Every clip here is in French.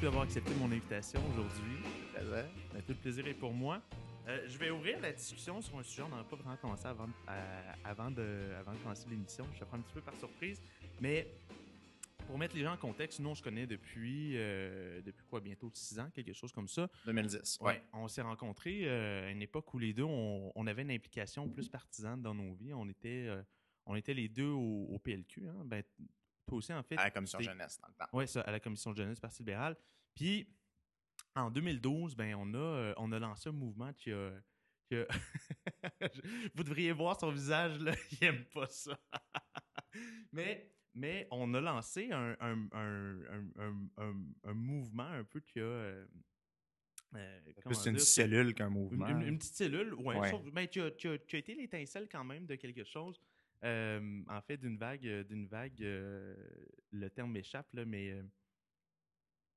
merci beaucoup d'avoir accepté mon invitation aujourd'hui. Ben, tout le plaisir est pour moi. Euh, je vais ouvrir la discussion sur un sujet. On n'en a pas vraiment commencé avant, euh, avant, de, avant de commencer l'émission. Je te prends un petit peu par surprise. Mais pour mettre les gens en contexte, nous, on se connaît depuis, euh, depuis quoi, bientôt six ans, quelque chose comme ça. 2010. Ouais. On s'est rencontrés euh, à une époque où les deux, on, on avait une implication plus partisane dans nos vies. On était, euh, on était les deux au, au PLQ. Hein. Ben, aussi, en fait. À la commission jeunesse, dans le temps. Oui, ça, à la commission jeunesse du Parti libéral. Puis, en 2012, ben, on, a, euh, on a lancé un mouvement qui a. qui a- Vous devriez voir son visage, là. Il aime pas ça. mais, mais on a lancé un, un, un, un, mouvement un peu qui a. euh, euh, Plus une dire, cellule qu'un mouvement. une- une petite cellule, ouais, Ouais. sauf- tu, as, tu as- tu as été l'étincelle quand même de quelque chose. Euh, en fait, d'une vague, euh, d'une vague, euh, le terme m'échappe, là, mais euh,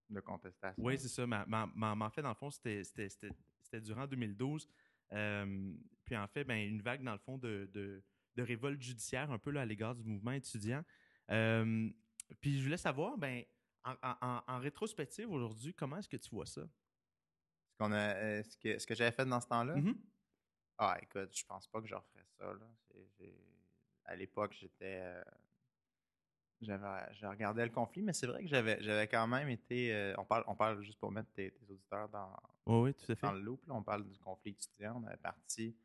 de contestation. oui, c'est ça. Mais, en fait, dans le fond, c'était, c'était, c'était- c'était durant 2012. Euh, puis en fait, ben, une vague, dans le fond, de, de, de révolte judiciaire un peu là, à l'égard du mouvement étudiant. Puis je voulais savoir, ben, en, en- en- en rétrospective aujourd'hui, comment est-ce que tu vois ça? Ce, qu'on a, ce que, ce que j'avais fait dans ce temps-là, Mhm. ah, écoute, je pense pas que je referais ça. Là. J'ai- À l'époque, j'étais. euh, j'avais, je regardais le conflit, mais c'est vrai que j'avais, j'avais quand même été. euh, on, parle, on parle juste pour mettre tes, tes auditeurs dans, Oui, oui, tout à fait. dans le loop. là, on parle du conflit étudiant. On avait parti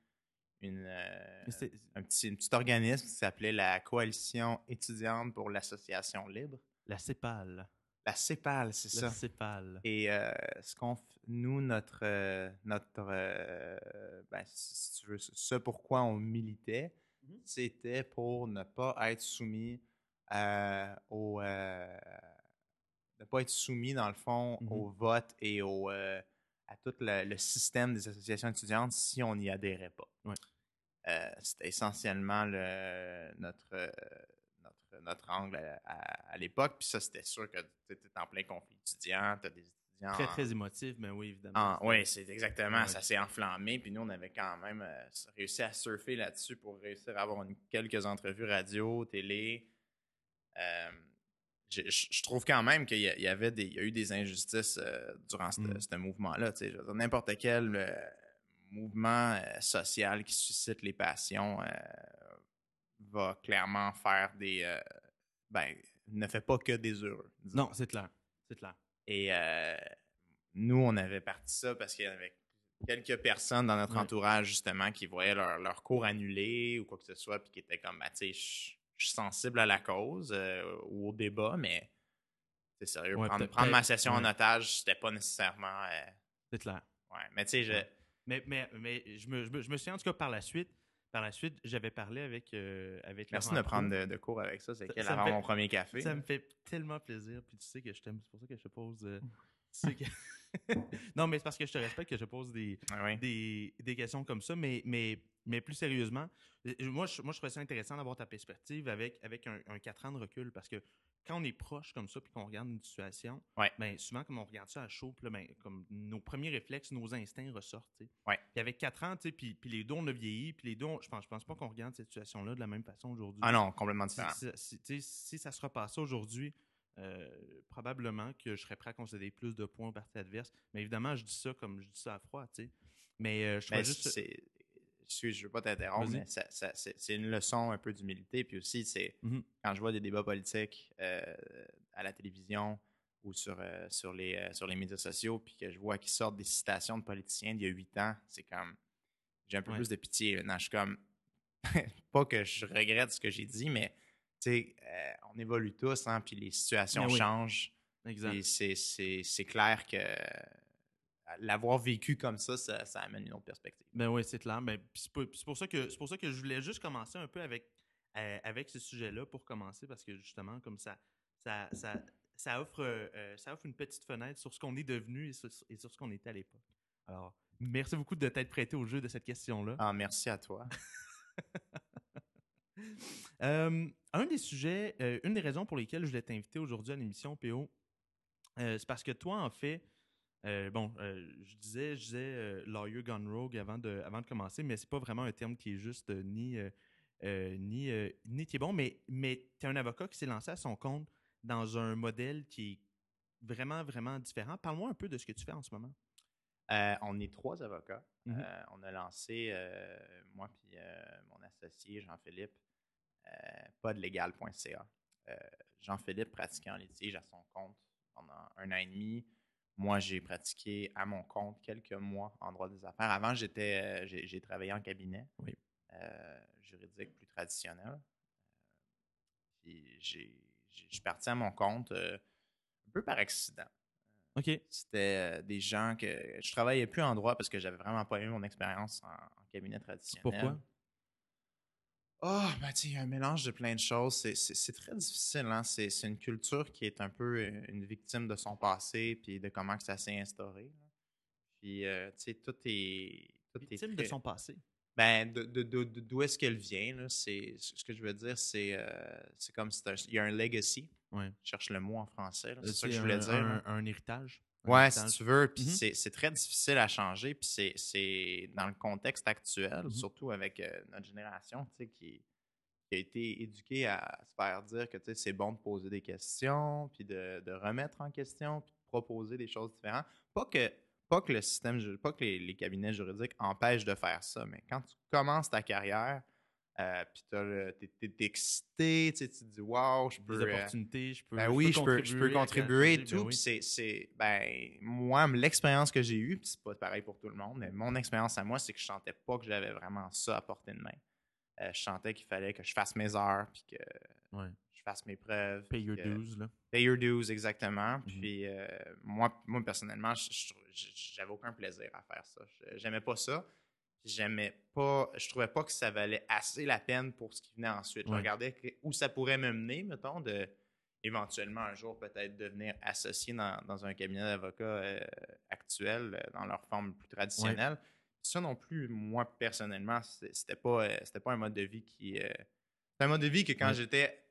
une, euh, un, petit, un petit organisme qui s'appelait la Coalition étudiante pour l'association libre. La CEPAL. La CEPAL, c'est La ça. CEPAL. Et euh, ce qu'on f- nous, notre, notre ben, si tu veux, ce pourquoi on militait, Mhm. c'était pour ne pas être soumis euh, au, euh, ne pas être soumis dans le fond Mhm. au vote et au, euh, à tout le, le système des associations étudiantes si on n'y adhérait pas. Euh, c'était essentiellement le, notre, euh, notre, notre angle à, à- à l'époque. Puis ça, c'était sûr que tu étais en plein conflit étudiant, tu as des Très, en- très émotif, mais oui, évidemment. ah, oui, c'est exactement. Ouais. Ça s'est enflammé. Puis nous, on avait quand même euh, réussi à surfer là-dessus pour réussir à avoir une- quelques entrevues radio, télé. Euh, je, je- je trouve quand même qu'il y, y avait des, il y a eu des injustices euh, durant ce Mm. ce mouvement-là. N'importe quel mouvement social qui suscite les passions va clairement faire des. ben, ne fait pas que des heureux. disons. Non, c'est clair. C'est clair. Et euh, nous, on avait parti ça parce qu'il y avait quelques personnes dans notre Ouais. entourage, justement, qui voyaient leur, leur cours annulé ou quoi que ce soit, puis qui étaient comme, bah, tu sais, je suis sensible à la cause euh, ou au débat, mais c'est sérieux. Ouais, prendre, prendre ma session en otage, c'était pas nécessairement. euh, C'est clair. ouais. Mais tu sais, je. Mais, mais, mais je, me, je, me, je me souviens, en tout cas, par la suite, par la suite, j'avais parlé avec, euh, avec Merci Laurent de prendre de, de cours avec ça. C'est quel avant fait- mon premier café. Ça me fait tellement plaisir. Puis tu sais que je t'aime. C'est pour ça que je te pose. euh, Mmh. Sais que- non, mais c'est parce que je te respecte que je pose des, ouais. des, des questions comme ça. Mais, mais, mais plus sérieusement, euh, moi, je, moi, je trouvais ça intéressant d'avoir ta perspective avec, avec un, un 4 ans de recul. Parce que quand on est proche comme ça, puis qu'on regarde une situation, Ouais. ben, souvent, comme on regarde ça à chaud, là, ben, comme nos premiers réflexes, nos instincts ressortent. Puis avec 4 ans, puis, puis les deux, on a vieilli. Puis les deux, on- je pense, je pense pas qu'on regarde cette situation-là de la même façon aujourd'hui. Ah non, complètement différent. si- si- ça se repassait aujourd'hui, euh, probablement que je serais prêt à concéder plus de points au parti adverse. Mais évidemment, je dis ça comme je dis ça à froid, tu sais. Mais euh, je Mais trouve juste. Excuse, je veux pas t'interrompre, mais ça- ça- c'est une leçon un peu d'humilité. Puis aussi, c'est Mhm. quand je vois des débats politiques euh, à la télévision ou sur, sur, les, sur les médias sociaux, puis que je vois qu'ils sortent des citations de politiciens d'il y a huit ans, c'est comme. J'ai un peu Ouais. plus de pitié. Là. Non, je suis comme. pas que je regrette ce que j'ai dit, mais sais, euh, on évolue tous, hein, puis les situations oui. changent. C'est- clair que l'avoir vécu comme ça, ça, ça amène une autre perspective. Ben oui, c'est clair. Ben, c'est pour, ça que c'est pour ça que je voulais juste commencer un peu avec, euh, avec ce sujet-là pour commencer, parce que justement, comme ça, ça, ça, ça offre, euh, ça offre une petite fenêtre sur ce qu'on est devenu et sur, et sur ce qu'on était à l'époque. Alors, merci beaucoup de t'être prêté au jeu de cette question-là. Ah, merci à toi. Euh, un des sujets, euh, une des raisons pour lesquelles je voulais t'inviter aujourd'hui à l'émission PO, euh, c'est parce que toi, en fait, bon, je disais, je disais lawyer gone rogue avant de, avant de commencer, mais c'est pas vraiment un terme qui est juste ni, ni, ni qui est bon, mais, mais tu es un avocat qui s'est lancé à son compte dans un modèle qui est vraiment, vraiment différent. Parle-moi un peu de ce que tu fais en ce moment. Euh, on est trois avocats. Euh, on a lancé, euh, moi puis mon associé Jean-Philippe, podlegal.ca. Euh, Jean-Philippe pratiquait en litige à son compte pendant un an et demi. Moi, j'ai pratiqué à mon compte quelques mois en droit des affaires. Avant, j'étais, euh, j'ai, travaillé en cabinet Oui. euh, juridique plus traditionnel. Euh, Puis j'ai, j'ai- je suis parti à mon compte euh, un peu par accident. OK. C'était euh, des gens que je travaillais plus en droit parce que j'avais vraiment pas eu mon expérience en, en cabinet traditionnel. Pourquoi? Oh, ben tu sais, il y a un mélange de plein de choses. C'est- très difficile. Hein? C'est une culture qui est un peu euh, une victime de son passé puis de comment que ça s'est instauré. là. Puis, euh, tu sais, tout est. Tout est Victime de très- son passé. ben, de- de- de- de- d'où est-ce qu'elle vient? là, C'est ce que je veux dire, c'est euh, comme si il y a un legacy. Ouais. Je cherche le mot en français. Euh, C'est ça que je voulais un, dire. un héritage? Ouais, si tu veux. Puis Mhm. c'est- c'est très difficile à changer. Puis c'est- dans le contexte actuel, Mhm. surtout avec euh, notre génération, tu sais, qui, qui a été éduquée à se faire dire que tu sais, c'est bon de poser des questions, puis de, de remettre en question, puis de proposer des choses différentes. Pas que, pas que le système, pas que les, les cabinets juridiques empêchent de faire ça, mais quand tu commences ta carrière, euh, puis t'es t'es excité, tu te dis, wow, je Des peux. euh, opportunités, je peux. ben oui, je peux, je peux à contribuer et changer, tout. ben oui. C'est, ben, moi, l'expérience que j'ai eue, puis c'est pas pareil pour tout le monde, mais mon expérience à moi, c'est que je sentais pas que j'avais vraiment ça à portée de main. Euh, je sentais qu'il fallait que je fasse mes heures, puis que Ouais. je fasse mes preuves. Pay your dues, là. Pay your dues, exactement. Mhm. Puis euh, moi, moi, personnellement, j'avais aucun plaisir à faire ça. J'aimais pas ça. J'aimais pas, je trouvais pas que ça valait assez la peine pour ce qui venait ensuite. Je Ouais. regardais que- où ça pourrait me mener, mettons, de éventuellement un jour peut-être devenir associé dans, dans un cabinet d'avocats euh, actuel, euh, dans leur forme plus traditionnelle. Ça non plus, moi personnellement, c'était pas, euh, c'était pas un mode de vie qui. euh, c'est un mode de vie que quand Ouais. j'étais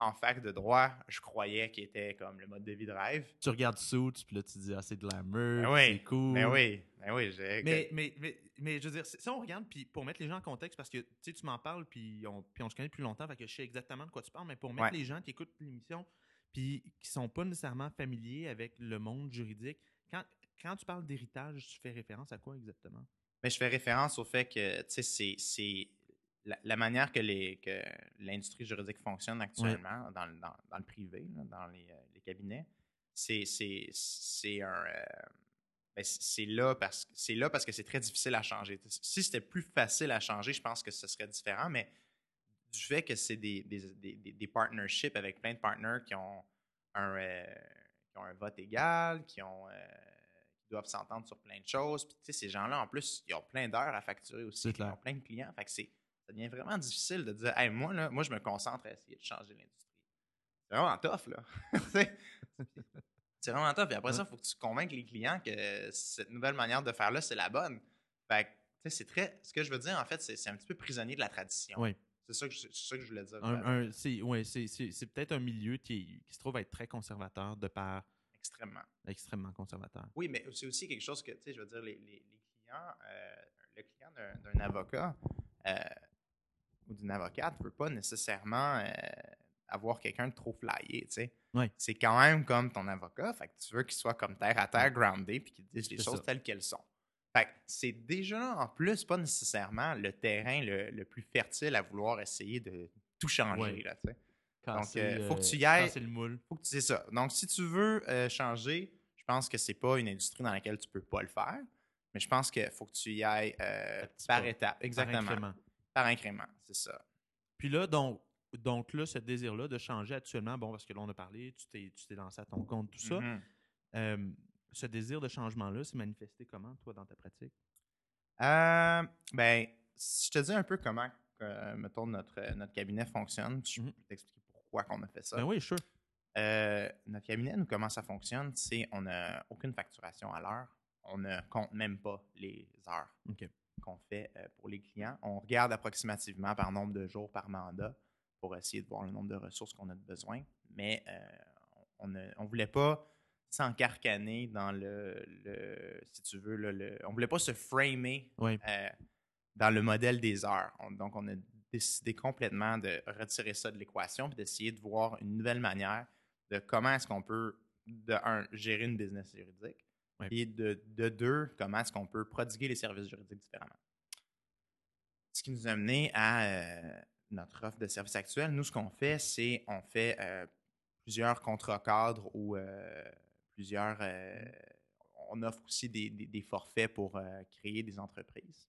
en fac de droit, je croyais qu'il était comme le mode de vie de rêve. Tu regardes Suits, puis là, tu dis, ah, c'est de glamour, Ben oui, c'est cool. Mais oui, ben oui, j'ai- Mais, mais, mais, mais je veux dire, si on regarde, puis pour mettre les gens en contexte, parce que tu sais, tu m'en parles, puis on, puis on se connaît depuis longtemps, fait que je sais exactement de quoi tu parles, mais pour mettre Ouais. les gens qui écoutent l'émission, puis qui sont pas nécessairement familiers avec le monde juridique, quand, quand tu parles d'héritage, tu fais référence à quoi exactement? Mais je fais référence au fait que, tu sais, c'est- c'est la, la manière que les que l'industrie juridique fonctionne actuellement dans, le- dans, dans le privé, dans les, euh, les cabinets, c'est c'est- c'est un euh, ben, c'est- là parce que c'est là parce que c'est très difficile à changer. Si c'était plus facile à changer, je pense que ce serait différent, mais du fait que c'est des, des, des, des- partnerships avec plein de partners qui ont un, euh, qui ont un vote égal, qui ont euh, qui doivent s'entendre sur plein de choses. Puis, tu sais, ces gens-là, en plus, ils ont plein d'heures à facturer aussi. Ils ont plein de clients. Fait que c'est, ça devient vraiment difficile de dire, hey, moi, là, moi, je me concentre à essayer de changer l'industrie. C'est vraiment tough, là. C'est vraiment tough. Et après ça, il faut que tu convainques les clients que cette nouvelle manière de faire là, c'est la bonne. Fait c'est très. Ce que je veux dire, en fait, c'est, un petit peu prisonnier de la tradition. Oui. C'est ça, que je, c'est ça que je voulais dire. C'est ouais, c'est- c'est- c'est peut-être un milieu qui, qui se trouve être très conservateur de par Extrêmement. extrêmement conservateur. Oui, mais c'est aussi quelque chose que, tu sais, je veux dire, les, les- les clients, euh, le client d'un, d'un avocat euh, ou d'une avocate ne veut pas nécessairement euh, avoir quelqu'un de trop flyé, tu sais. C'est quand même comme ton avocat, fait que tu veux qu'il soit comme terre à terre, groundé, puis qu'il dise les C'est choses ça. telles qu'elles sont. Fait que c'est déjà, en plus, pas nécessairement le terrain le, le plus fertile à vouloir essayer de tout changer, là, tu sais. Casser, euh, faut que tu y euh, ailles- casser le moule. Faut que tu sais ça. Donc, si tu veux euh, changer, je pense que c'est pas une industrie dans laquelle tu peux pas le faire. Mais je pense qu'il faut que tu y ailles euh, par pas, étapes. Exactement. Par. Par incrément, c'est ça. Puis là, donc, donc là, ce désir-là de changer actuellement, bon, parce que là, on a parlé, tu t'es, tu t'es lancé à ton compte, tout ça. Mhm. Euh, ce désir de changement-là s'est manifesté comment, toi, dans ta pratique? Euh, ben, si je te dis un peu comment, euh, mettons, notre, notre cabinet fonctionne, je Mhm. peux t'expliquer pourquoi qu'on a fait ça. Ben oui, sûr. Euh, notre cabinet, nous, comment ça fonctionne, c'est on n'a aucune facturation à l'heure. On ne compte même pas les heures OK. Qu'on fait euh, pour les clients. On regarde approximativement par nombre de jours par mandat pour essayer de voir le nombre de ressources qu'on a de besoin. Mais euh, on ne on voulait pas s'encarcaner dans le, le- si tu veux, le, le- on voulait pas se framer Oui. euh, dans le modèle des heures. On- donc, on a décidé complètement de retirer ça de l'équation et d'essayer de voir une nouvelle manière de comment est-ce qu'on peut de un, gérer une business juridique, Ouais. et de, de deux, comment est-ce qu'on peut prodiguer les services juridiques différemment. Ce qui nous a amené à euh, notre offre de services actuelle. Nous, ce qu'on fait, c'est on fait euh, plusieurs contrats cadres ou euh, plusieurs. euh, on offre aussi des, des- des forfaits pour créer des entreprises.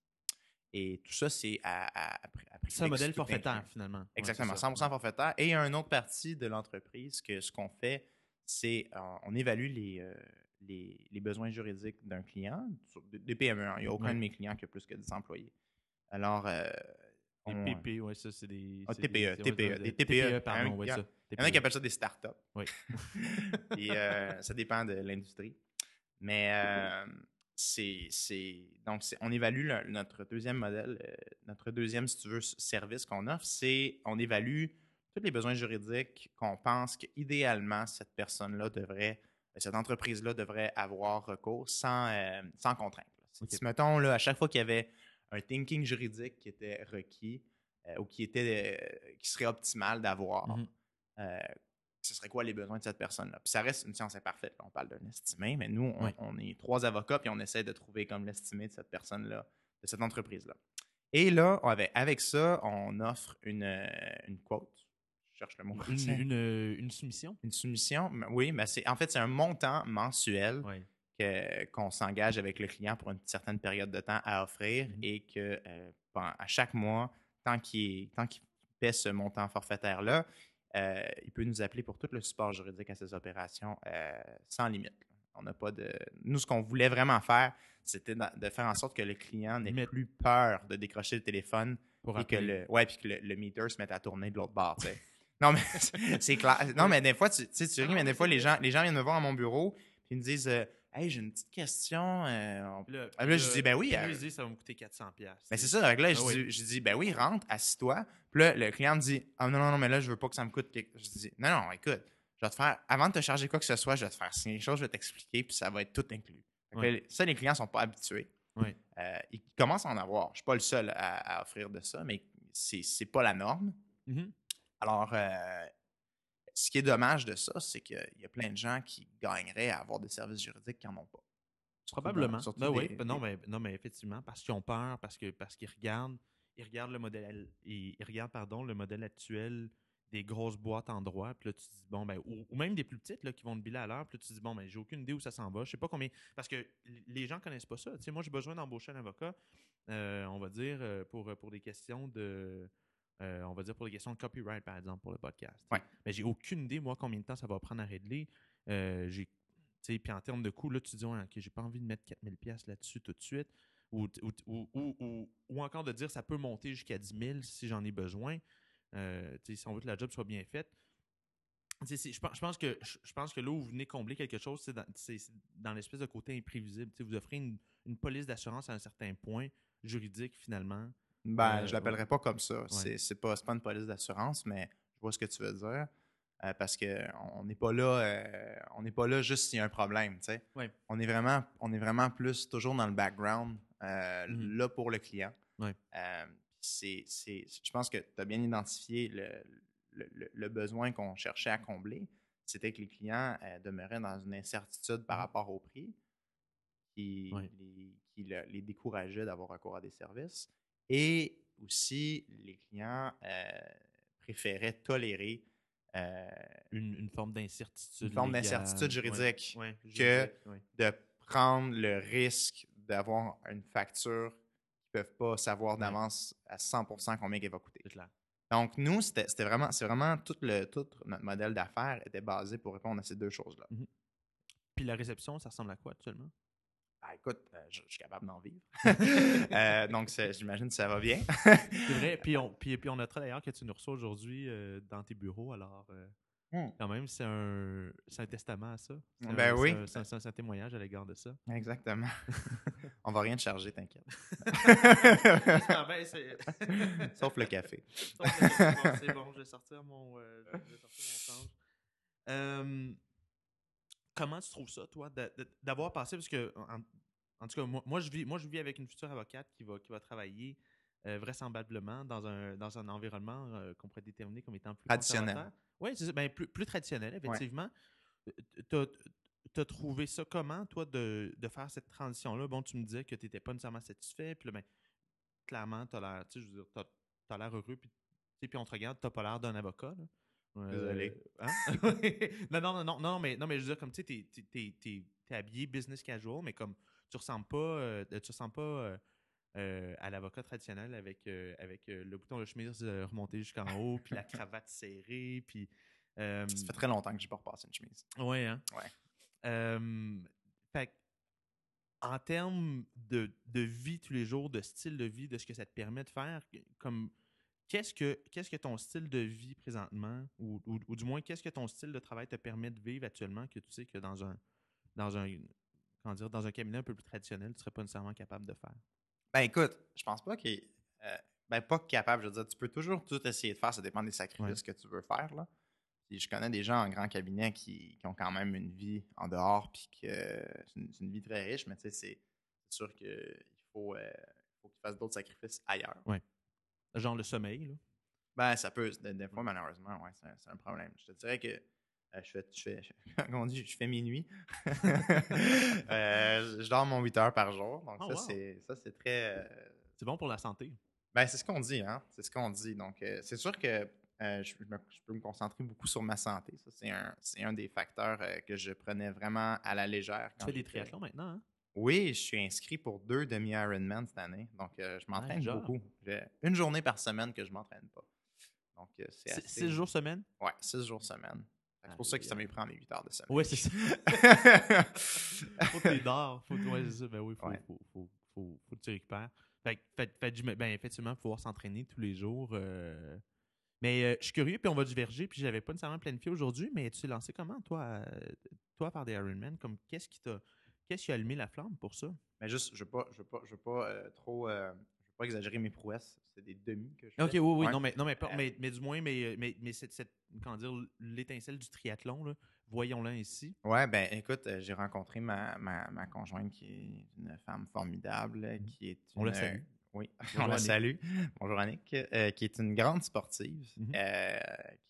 Et tout ça, c'est à, à, C'est un modèle forfaitaire, inclus. finalement. Ouais, Exactement, ça. 100% forfaitaire. Et il y a une autre partie de l'entreprise que ce qu'on fait, c'est on évalue les, euh, les, les besoins juridiques d'un client, des PME. hein. Il n'y a aucun de mes clients qui a plus que 10 employés. Alors, euh, Les PP, ouais, ça, c'est des. Ah, c'est TPE, des- TPE, des des TPE, pardon, ouais, il y a- ça. il y en a qui TPE. appellent ça des startups. Oui. Puis, euh, ça dépend de l'industrie. Mais euh, c'est, c'est- donc c'est- on évalue le- notre deuxième modèle, euh, notre deuxième, si tu veux, service qu'on offre, c'est on évalue tous les besoins juridiques qu'on pense qu'idéalement cette personne-là devrait, cette entreprise-là devrait avoir recours sans, euh, sans contrainte. Si, mettons, là, à chaque fois qu'il y avait un thinking juridique qui était requis euh, ou qui, était, euh, qui serait optimal d'avoir, Mhm. euh, ce serait quoi les besoins de cette personne-là? Puis ça reste une science imparfaite. là. On parle d'un estimé, mais nous, on, est trois avocats puis on essaie de trouver comme l'estimé de cette personne-là, de cette entreprise-là. Et là, avait- avec ça, on offre une, une quote. Je cherche le mot. Une, euh, une soumission? Une soumission. Oui, mais c'est en fait, c'est un montant mensuel Oui. que- qu'on s'engage avec le client pour une certaine période de temps à offrir Mhm. et que euh, à chaque mois, tant qu'il tant qu'il paie ce montant forfaitaire-là, euh, il peut nous appeler pour tout le support juridique à ses opérations euh, sans limite. On n'a pas de. Nous, ce qu'on voulait vraiment faire, c'était de faire en sorte que le client n'ait Mais- plus peur de décrocher le téléphone Pour et que le, ouais, puis que le, le meter se mette à tourner de l'autre bord. Non, mais c'est- clair. Non, mais des fois, tu, tu sais, tu ris, mais des fois, les gens, les gens viennent me voir à mon bureau, puis ils me disent euh, Hey, j'ai une petite question. euh, on- Puis Là, Ah, là, je dis, ben oui, puis euh, ça va me coûter 400$. piastres, Ben, c'est ça. Avec là, je, Ah oui. dis, je dis Ben oui, rentre, assis-toi. Puis là, le client me dit Ah non, non, non, mais là, je veux pas que ça me coûte. quelque- Je dis Non, non, écoute, je vais te faire, avant de te charger quoi que ce soit, je vais te faire signer quelque chose, je vais t'expliquer, puis ça va être tout inclus. Ça, les clients sont pas habitués. Euh, ils commencent à en avoir. Je suis pas le seul à, à offrir de ça, mais c'est pas la norme. Mhm. Alors, euh, ce qui est dommage de ça, c'est qu'il y a plein de gens qui gagneraient à avoir des services juridiques qui n'en ont pas. Probablement. surtout Ben oui, des- ben non, mais, non, mais effectivement, parce qu'ils ont peur, parce que parce qu'ils regardent, ils regardent le modèle, ils, ils regardent pardon le modèle actuel des grosses boîtes en droit, puis là tu dis bon ben ou, ou même des plus petites là, qui vont te biler à l'heure, puis là, tu te dis bon ben j'ai aucune idée où ça s'en va, je sais pas combien parce que les gens connaissent pas ça. Tu sais, moi j'ai besoin d'embaucher un avocat, euh, on va dire euh, pour pour des questions de euh, on va dire pour des questions de copyright, par exemple, pour le podcast. Ouais. Mais j'ai aucune idée, moi, combien de temps ça va prendre à régler. Euh, j'ai puis en termes de coût, là, tu dis, ouais, OK, j'ai pas envie de mettre 4000 pièces là-dessus tout de suite. Ou, ou, ou, ou- encore de dire, ça peut monter jusqu'à 10 000 si j'en ai besoin. Euh, si on veut que la job soit bien faite. Je pense, je pense que, je pense que là où vous venez combler quelque chose, c'est dans, dans l'espèce de côté imprévisible. Vous offrez une, une police d'assurance à un certain point, juridique finalement. Ben, Euh, je l'appellerais pas comme ça. Ouais. C'est pas, pas une police d'assurance, mais je vois ce que tu veux dire. Euh, parce qu'on n'est pas là, euh, on n'est pas là juste s'il y a un problème, tu sais. Ouais. On est vraiment, on est vraiment plus toujours dans le background, euh, Mhm. là pour le client. C'est, je pense que tu as bien identifié le, le- besoin qu'on cherchait à combler. C'était que les clients demeuraient dans une incertitude par Mhm. rapport au prix qui, les, qui le- les décourageait d'avoir recours à des services. Et aussi, les clients euh, préféraient tolérer euh, Une, une forme d'incertitude. Une forme d'incertitude juridique Ouais, ouais, que- ouais. de prendre le risque d'avoir une facture qu'ils ne peuvent pas savoir Ouais. d'avance à 100% combien elle va coûter. Clair. Donc, nous, c'était vraiment, c'est vraiment tout, le, tout notre modèle d'affaires était basé pour répondre à ces deux choses-là. Puis la réception, ça ressemble à quoi actuellement? Ah, écoute, euh, je, je suis capable d'en vivre. Euh, donc, j'imagine que ça va bien. C'est vrai. Puis on, puis, puis on notera d'ailleurs que tu nous reçois aujourd'hui euh, dans tes bureaux. Alors, Hmm. quand même, c'est un, c'est un testament à ça. Ben un- oui. c'est un- témoignage à l'égard de ça. Exactement. On va rien te charger, t'inquiète. Ah ben, Sauf le café. Sauf le- c'est bon, c'est bon, je vais sortir mon, euh, je vais sortir mon change. Euh, comment tu trouves ça, toi, d'avoir passé, parce que, en, en tout cas, moi, moi, je vis, moi, je vis avec une future avocate qui va, qui va travailler euh, vraisemblablement dans un, dans un environnement euh, qu'on pourrait déterminer comme étant plus Traditionnel. Oui, c'est ben, plus, plus traditionnel, effectivement. t'as as trouvé ça comment, toi, de, de faire cette transition-là? Bon, tu me disais que tu n'étais pas nécessairement satisfait, puis là, ben, clairement, tu as l'air, tu sais, je veux dire, as, l'air heureux, puis, puis on te regarde, t'as pas l'air d'un avocat, là. Désolé. Euh, hein? non, non, non, non, mais, non, mais je veux dire, comme tu sais, t'es, es, habillé business casual, mais comme tu ressembles pas, euh, tu ressembles pas euh, euh, à l'avocat traditionnel avec, avec le bouton de chemise remonté jusqu'en haut, puis la cravate serrée, puis. ça fait très longtemps que j'ai pas repassé une chemise. Ouais, hein? Ouais. fait en termes de, de, vie tous les jours, de style de vie, de ce que ça te permet de faire, comme qu'est-ce que qu'est-ce que ton style de vie présentement, ou, ou, du moins qu'est-ce que ton style de travail te permet de vivre actuellement que tu sais que dans un dans un comment dire, dans un cabinet un peu plus traditionnel, tu serais pas nécessairement capable de faire? Ben écoute, je pense pas qu'il euh, ben pas capable, je veux dire, tu peux toujours tout essayer de faire, ça dépend des sacrifices que tu veux faire. Là. je connais des gens en grand cabinet qui, ont quand même une vie en dehors, puis que c'est une, vie très riche, mais tu sais, c'est sûr qu'il faut, euh, faut qu'ils fassent d'autres sacrifices ailleurs. Ouais. Genre le sommeil, là? Ben, ça peut. Des, fois, malheureusement, ouais, c'est un problème. Je te dirais que euh, je fais, je fais, on dit, je fais minuit. euh, je dors mon 8 heures par jour. Donc, oh, ça, c'est, ça, c'est très. Euh, c'est bon pour la santé. Ben, c'est ce qu'on dit, hein. C'est ce qu'on dit. Donc, c'est sûr que je, peux me concentrer beaucoup sur ma santé. Ça, c'est un, c'est un des facteurs que je prenais vraiment à la légère. tu fais des triathlons maintenant, hein? Oui, je suis inscrit pour deux demi-Ironman cette année. Donc, je m'entraîne beaucoup. Une journée par semaine que je m'entraîne pas. Donc, c'est assez... Six jours semaine? Ouais, six jours semaine. C'est pour ça que ça me prend mes 8 heures de sommeil. Oui, c'est ça. faut que tu dors. Faut, ouais, c'est ça. Ben oui, faut, faut, faut, faut, faut, que tu récupères. Fait, fait, fait, ben, effectivement, pouvoir s'entraîner tous les jours. Euh... Mais euh, je suis curieux, puis on va diverger, puis j'avais pas nécessairement planifié aujourd'hui, mais tu t'es lancé comment, toi, toi, faire des Ironman? Comme, qu'est-ce qui t'a qu'est-ce qui a allumé la flamme pour ça? Mais juste, je ne veux pas, je veux pas, je veux pas euh, trop euh, pas exagérer mes prouesses. C'est des demi que je fais. OK, oui, oui. Non, mais, non mais, pas, mais, mais, du moins, mais, mais, mais cette, cette, comment dire, l'étincelle du triathlon, voyons-la ici. Ouais, ben écoute, euh, j'ai rencontré ma, ma, ma, conjointe qui est une femme formidable, mmh. qui est On la salue. Oui, on la salue. Bonjour Annick, euh, qui est une grande sportive, mmh euh,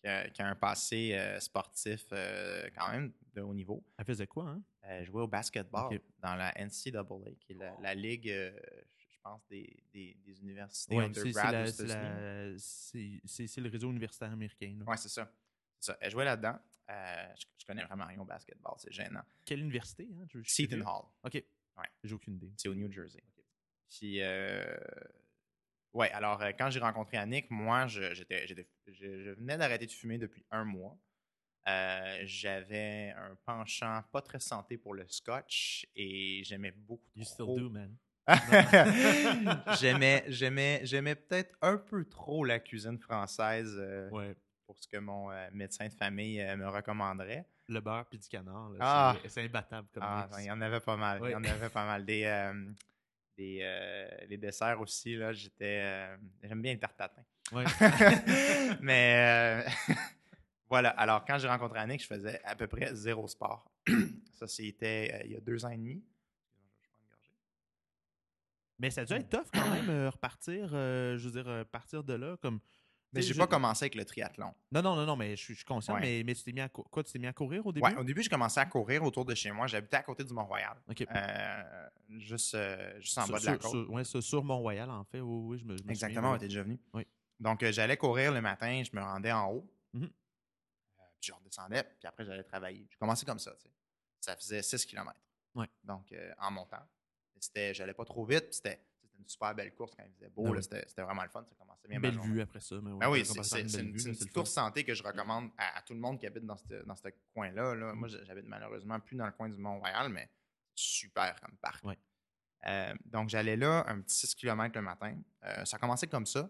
qui, a, qui, a, un passé sportif quand même de haut niveau. Elle faisait quoi, hein? Elle jouait au basketball dans la NCAA, qui est la, la ligue je pense, des, des, des universités ouais, undergrad C'est le réseau universitaire américain. Oui, c'est ça. ça. Elle jouait là-dedans. Euh, je, je, connais vraiment rien au basketball, c'est gênant. Quelle université? Hein? Seton Hall. OK. Ouais. J'ai aucune idée. C'est au New Jersey. Okay. Puis, euh, ouais, alors euh, quand j'ai rencontré Annick, moi, je, j'étais, je, je venais d'arrêter de fumer depuis un mois. Euh, j'avais un penchant pas très santé pour le scotch et j'aimais beaucoup you still do, man. j'aimais, j'aimais, j'aimais peut-être un peu trop la cuisine française euh, pour ce que mon euh, médecin de famille euh, me recommanderait. Le beurre puis du canard, ah! c'est, imbattable comme ah, Il y en avait pas mal. Il y en avait pas mal. Des, des les desserts aussi, là, j'étais. j'aime bien les tarte Mais voilà. Alors, quand j'ai rencontré Annick, je faisais à peu près zéro sport. Ça, c'était il y a deux ans et demi. Mais ça a dû être tough quand même, euh, repartir, euh, je veux dire, euh, partir de là. comme. Mais j'ai pas commencé avec le triathlon. Non, non, non, non, mais je suis conscient, mais, mais tu t'es mis à quoi? Tu t'es mis à courir au début? Oui, au début, j'ai commencé à courir autour de chez moi. J'habitais à côté du Mont-Royal. OK. juste, juste en bas de la côte. Oui, sur, Mont-Royal, en fait. Oui, oui, je me, je Exactement, tu es déjà venu. Oui. Donc, j'allais courir le matin, je me rendais en haut. Mm-hmm. puis je redescendais, puis après, j'allais travailler. J'ai commencé comme ça, tu sais. Ça faisait 6 km. Oui. Donc, en montant c'était, j'allais pas trop vite, c'était une super belle course quand il faisait beau. Ben c'était, vraiment le fun. Ça commençait bien. Belle vue après ça. Mais ben oui, c'est, une, une course santé que je recommande à, tout le monde qui habite dans ce dans coin-là. Là. Moi, j'habite malheureusement plus dans le coin du Mont-Royal, mais super comme parc. Euh, donc, j'allais là un petit 6 km le matin. Euh, ça a commencé comme ça.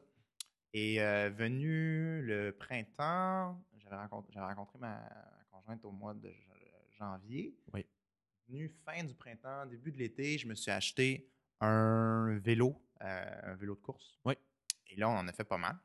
Et euh, venu le printemps, j'avais rencontré, rencontré ma conjointe au mois de janvier. Oui venu fin du printemps, début de l'été, je me suis acheté un vélo, euh, un vélo de course. Oui. Et là, on en a fait pas mal.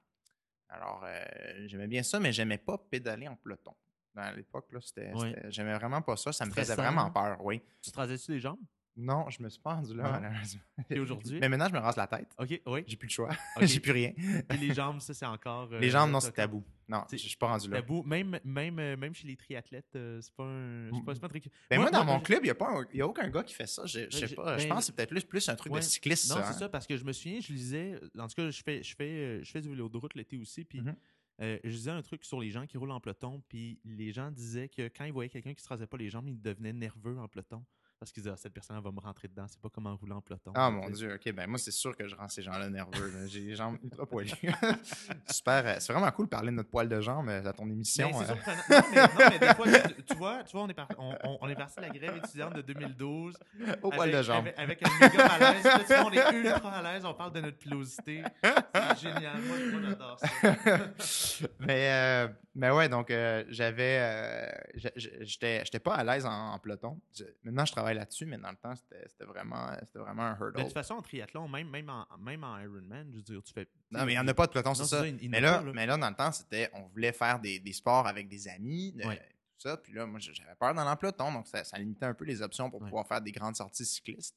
Alors, euh, j'aimais bien ça, mais j'aimais pas pédaler en peloton. À l'époque, là, c'était, j'aimais vraiment pas ça. Ça me faisait vraiment peur, oui. Tu te rasais-tu les jambes? Non, je me suis pas rendu là, malheureusement. Et aujourd'hui? Mais maintenant, je me rase la tête. OK, oui. J'ai plus le choix. Ok. J'ai plus rien. Puis les jambes, ça, c'est encore... euh, Les jambes, non, ça, c'est tabou. Non, je suis pas rendu là. Tabou. Même, même, euh, même chez les triathlètes, euh, c'est pas un... C'est pas, c'est pas un truc... Ben Moi- moi, dans moi, mon club, il n'y a, a aucun gars qui fait ça. Je, je sais j'ai- pas. je ben, pense que c'est peut-être plus, plus un truc Ouais. de cycliste, Non, c'est hein. ça, parce que je me souviens, je lisais, en tout cas, je fais, je fais, euh, je fais du vélo de route l'été aussi, puis Mhm. euh, je lisais un truc sur les gens qui roulent en peloton, puis les gens disaient que quand ils voyaient quelqu'un qui se rasait pas les jambes, ils devenaient nerveux en peloton. Parce qu'ils disaient, ah, cette personne va me rentrer dedans, c'est pas comment rouler en peloton. Ah mon dieu, ok, ben moi c'est sûr que je rends ces gens-là nerveux. J'ai les jambes ultra poilues. Super, euh, c'est vraiment cool de parler de notre poil de jambes euh, à ton émission. Mais c'est euh. Non, mais, non, mais des fois, tu, tu vois, tu vois on, est par- on, on- on est parti de la grève étudiante de 2012. Au poil de jambes. Avec, avec un méga malaise. Puis là, tu vois, on est ultra à l'aise, on parle de notre pilosité. C'est génial. Moi, moi, j'adore ça. mais, euh, mais ouais, donc euh, j'avais. euh, J'étais j'étais pas à l'aise en, en peloton. Je- maintenant, je travaille là-dessus, mais dans le temps, c'était vraiment, vraiment un hurdle. De toute façon, en triathlon, même, même, en, même en Ironman, je veux dire, tu fais. Non, mais il n'y en a pas de peloton, c'est ça. mais, là, pas, là. mais là, dans le temps, c'était. On voulait faire des, des sports avec des amis, de- Ouais. tout ça. Puis là, moi, j'avais peur dans le peloton, donc ça, ça limitait un peu les options pour Ouais. pouvoir faire des grandes sorties cyclistes.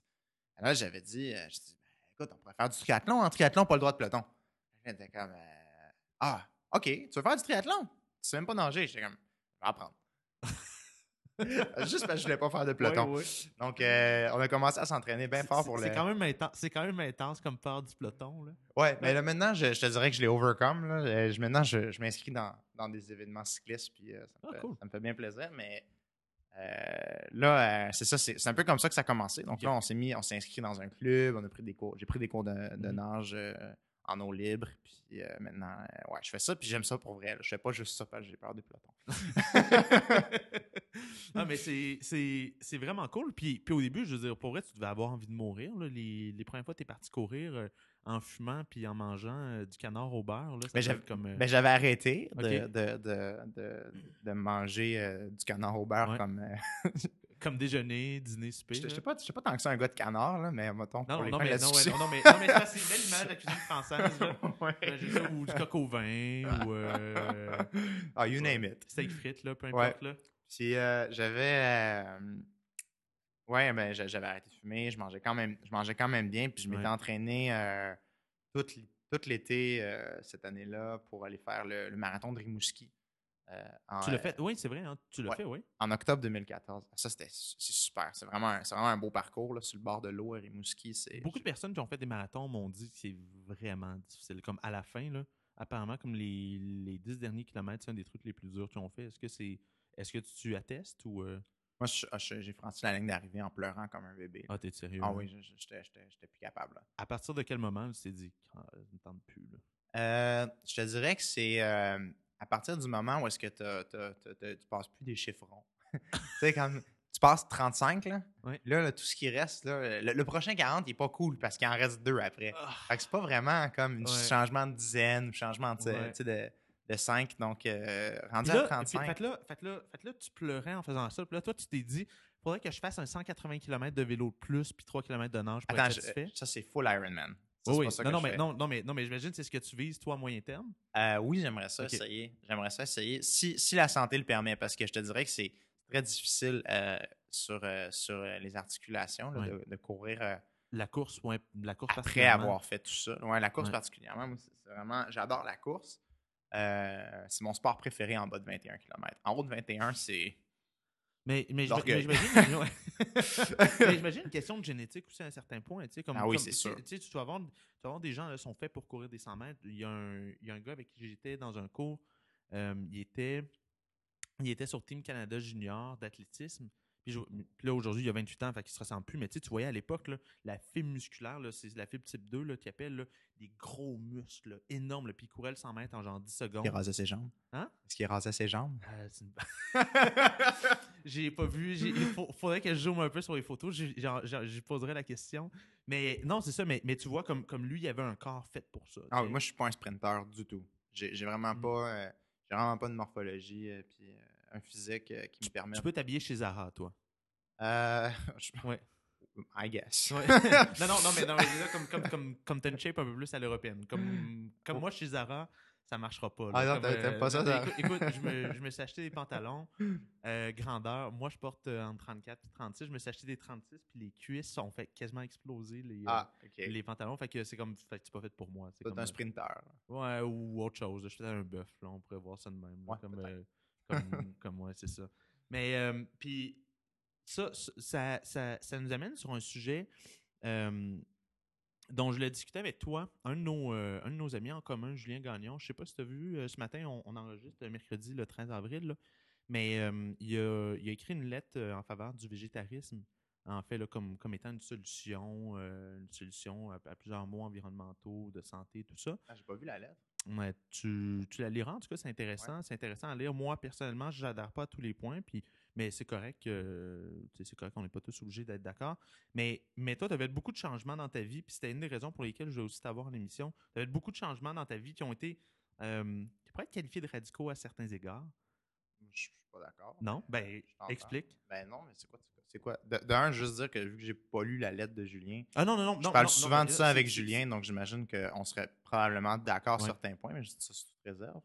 Et là, j'avais dit, euh, je dis, Ben, écoute, on pourrait faire du triathlon. En triathlon, pas le droit de peloton. J'étais comme, euh, ah, OK, tu veux faire du triathlon? Tu sais même pas nager. J'étais comme, je vais apprendre. Juste parce que je voulais pas faire de peloton. Donc, euh, on a commencé à s'entraîner bien C'est- fort pour c'est le. quand même intense. C'est quand même intense comme peur du peloton. Là. Ouais, mais là maintenant, je, je te dirais que je l'ai overcome. Là. Euh, je- maintenant, je, je m'inscris dans, dans des événements cyclistes, puis euh, ça, me Ah, fait, cool. ça me fait bien plaisir. Mais euh, là, c'est ça, c'est c'est un peu comme ça que ça a commencé. Donc là, on s'est mis, on s'est inscrit dans un club, on a pris des cours. J'ai pris des cours de, de Mhm. nage en eau libre, puis euh, maintenant, euh, ouais, je fais ça, puis j'aime ça pour vrai. là. Je fais pas juste ça parce que j'ai peur des pelotons. non, mais c'est- vraiment cool. Puis, puis au début, je veux dire, pour vrai, tu devais avoir envie de mourir. là. Les, les premières fois tu es parti courir euh, en fumant puis en mangeant du canard au beurre, là, j'avais- comme. euh, Ben, j'avais arrêté de, de, de, de, de manger du canard au beurre Ouais. comme. euh, comme déjeuner, dîner, souper. Je sais pas, pas tant que c'est un gars de canard, là, mais mettons. pour Non, les non, mais, non, ouais, discussion. non, non, mais, non, mais c'est une belle image de la cuisine française. Là. Ouais. Imagine ça, ou du coq au vin, ou euh, Ah, you name it. steak frites, là, peu Ouais. importe. Là. Puis euh, j'avais. euh, ouais, ben j'a- j'avais arrêté de fumer. Je mangeais quand même, je mangeais quand même bien. Puis je m'étais Ouais. entraîné euh, tout, l- tout l'été euh, cette année-là pour aller faire le, le marathon de Rimouski. Euh, en, Tu l'as euh, fait, oui, c'est vrai, hein, tu l'as ouais. fait, oui. en octobre 2014. Ça, c'était super. C'est vraiment, un- vraiment un beau parcours là, sur le bord de l'eau à Rimouski. Beaucoup de personnes qui ont fait des marathons m'ont dit que c'est vraiment difficile. Comme à la fin, là, apparemment, comme les, les 10 derniers kilomètres, c'est un des trucs les plus durs qu'ils ont fait. Est-ce que c'est. Est-ce que tu attestes ou. euh, Moi, ah, j'ai franchi la ligne d'arrivée en pleurant comme un bébé. là. Ah, t'es sérieux? Ah hein? oui, j'étais plus capable. là. À partir de quel moment tu t'es dit, ah, je ne tente plus, là? Euh, je te dirais que c'est euh, à partir du moment où est-ce que tu passes plus des chiffrons. tu sais, quand tu passes 35, là, là, là, tout ce qui reste, là, le, le prochain 40, il est pas cool parce qu'il en reste deux après. Fait que c'est pas vraiment comme un Ouais. changement de dizaine ou changement de, Ouais. de, de 5. Donc, euh, rendu Puis à là, 35. puis, fait, là, fait, là, fait là, tu pleurais en faisant ça. Puis là, toi, tu t'es dit, faudrait que je fasse un 180 km de vélo de plus, puis 3 km de nage pour Attends, être je- satisfait. ça, c'est full Ironman. Ça, Oui, ça Non, non, mais, non, non, mais, non, mais j'imagine que c'est ce que tu vises, toi, à moyen terme? Euh, oui, j'aimerais ça essayer. J'aimerais ça essayer. Si, si la santé le permet, parce que je te dirais que c'est très difficile euh, sur, euh, sur les articulations là, de, de courir La course, ouais, la course après avoir fait tout ça. Ouais, la course Ouais. particulièrement, moi, c'est vraiment. J'adore la course. C'est mon sport préféré en bas de 21 km. En haut de 21, c'est. Mais, mais, j'imagine une question de génétique aussi à un certain point. Tu sais, comme, Ah oui, c'est sûr. Tu sais, tu avoir, tu avoir des gens qui sont faits pour courir des 100 mètres. Il y a un, il y a un gars avec qui j'étais dans un cours. euh, il, était, il était sur Team Canada Junior d'athlétisme. Puis, je- puis là, aujourd'hui, il a 28 ans, fait qu'il se ressemble plus. Mais tu sais, tu voyais à l'époque, la fibre musculaire, c'est la fibre type 2 là, qui appelle là, des gros muscles là, énormes. puis il courait le 100 mètres en genre 10 secondes. Il rasait ses jambes. Hein? Est-ce qu'il rasait ses jambes? Euh, une- J'ai pas vu. Il faut- faudrait que je zoome un peu sur les photos. Je poserai la question. Mais non, c'est ça. Mais, mais tu vois, comme, comme lui, il y avait un corps fait pour ça. Ah oui, moi, je suis pas un sprinter du tout. J'ai vraiment Mm. pas. euh, j'ai vraiment pas de morphologie euh, puis euh, un physique euh, qui me permet. Tu peux t'habiller chez Zara, toi. Euh, je- Ouais. I guess. Ouais. non, non, non, mais, non, mais là, comme, comme, comme, comme t'as une shape un peu plus à l'européenne. Comme, comme moi, chez Zara, ça marchera pas. là. Ah non, t'aimes pas ça, non, ça? Écoute, écoute, je, me, je me suis acheté des pantalons euh, grandeur. Moi, je porte euh, entre 34 et 36. Je me suis acheté des 36, puis les cuisses sont fait quasiment exploser, les, euh, Ah, les pantalons. Fait que c'est comme, fait que c'est pas fait pour moi. C'est comme, un euh, sprinter. Ouais, ou autre chose. Je suis peut-être un bœuf, là, on pourrait voir ça de même. là, Ouais, comme, euh, comme, ouais, c'est ça. Mais, euh, puis, ça, ça, ça, ça nous amène sur un sujet euh, dont je l'ai discuté avec toi, un de, nos, euh, un de nos amis en commun, Julien Gagnon. Je sais pas si tu as vu, ce matin, on, enregistre le mercredi, le 13 avril, mais il, a, il a écrit une lettre en faveur du végétarisme, en fait, là, comme, comme étant une solution, une solution à, à plusieurs mots environnementaux, de santé, tout ça. Ah, j'ai pas vu la lettre. Ouais, tu, tu la liras, en tout cas, c'est intéressant. C'est intéressant à lire. Moi, personnellement, je n'adhère pas à tous les points, puis, mais c'est correct. sais, c'est correct, on n'est pas tous obligés d'être d'accord. Mais, mais toi, tu avais beaucoup de changements dans ta vie, puis c'était une des raisons pour lesquelles je voulais aussi t'avoir en émission. Tu avais beaucoup de changements dans ta vie qui ont été, euh, qui pourraient être qualifiés de radicaux à certains égards. Je suis pas d'accord. Non? Ben, explique. Ben non, mais c'est quoi? C'est quoi? De, de un, juste dire que vu que j'ai pas lu la lettre de Julien, Ah non, non, non. je non, parle non, souvent non, de ça avec Julien, donc j'imagine qu'on serait probablement d'accord Ouais. sur certains points, mais je dis ça sous toute réserve.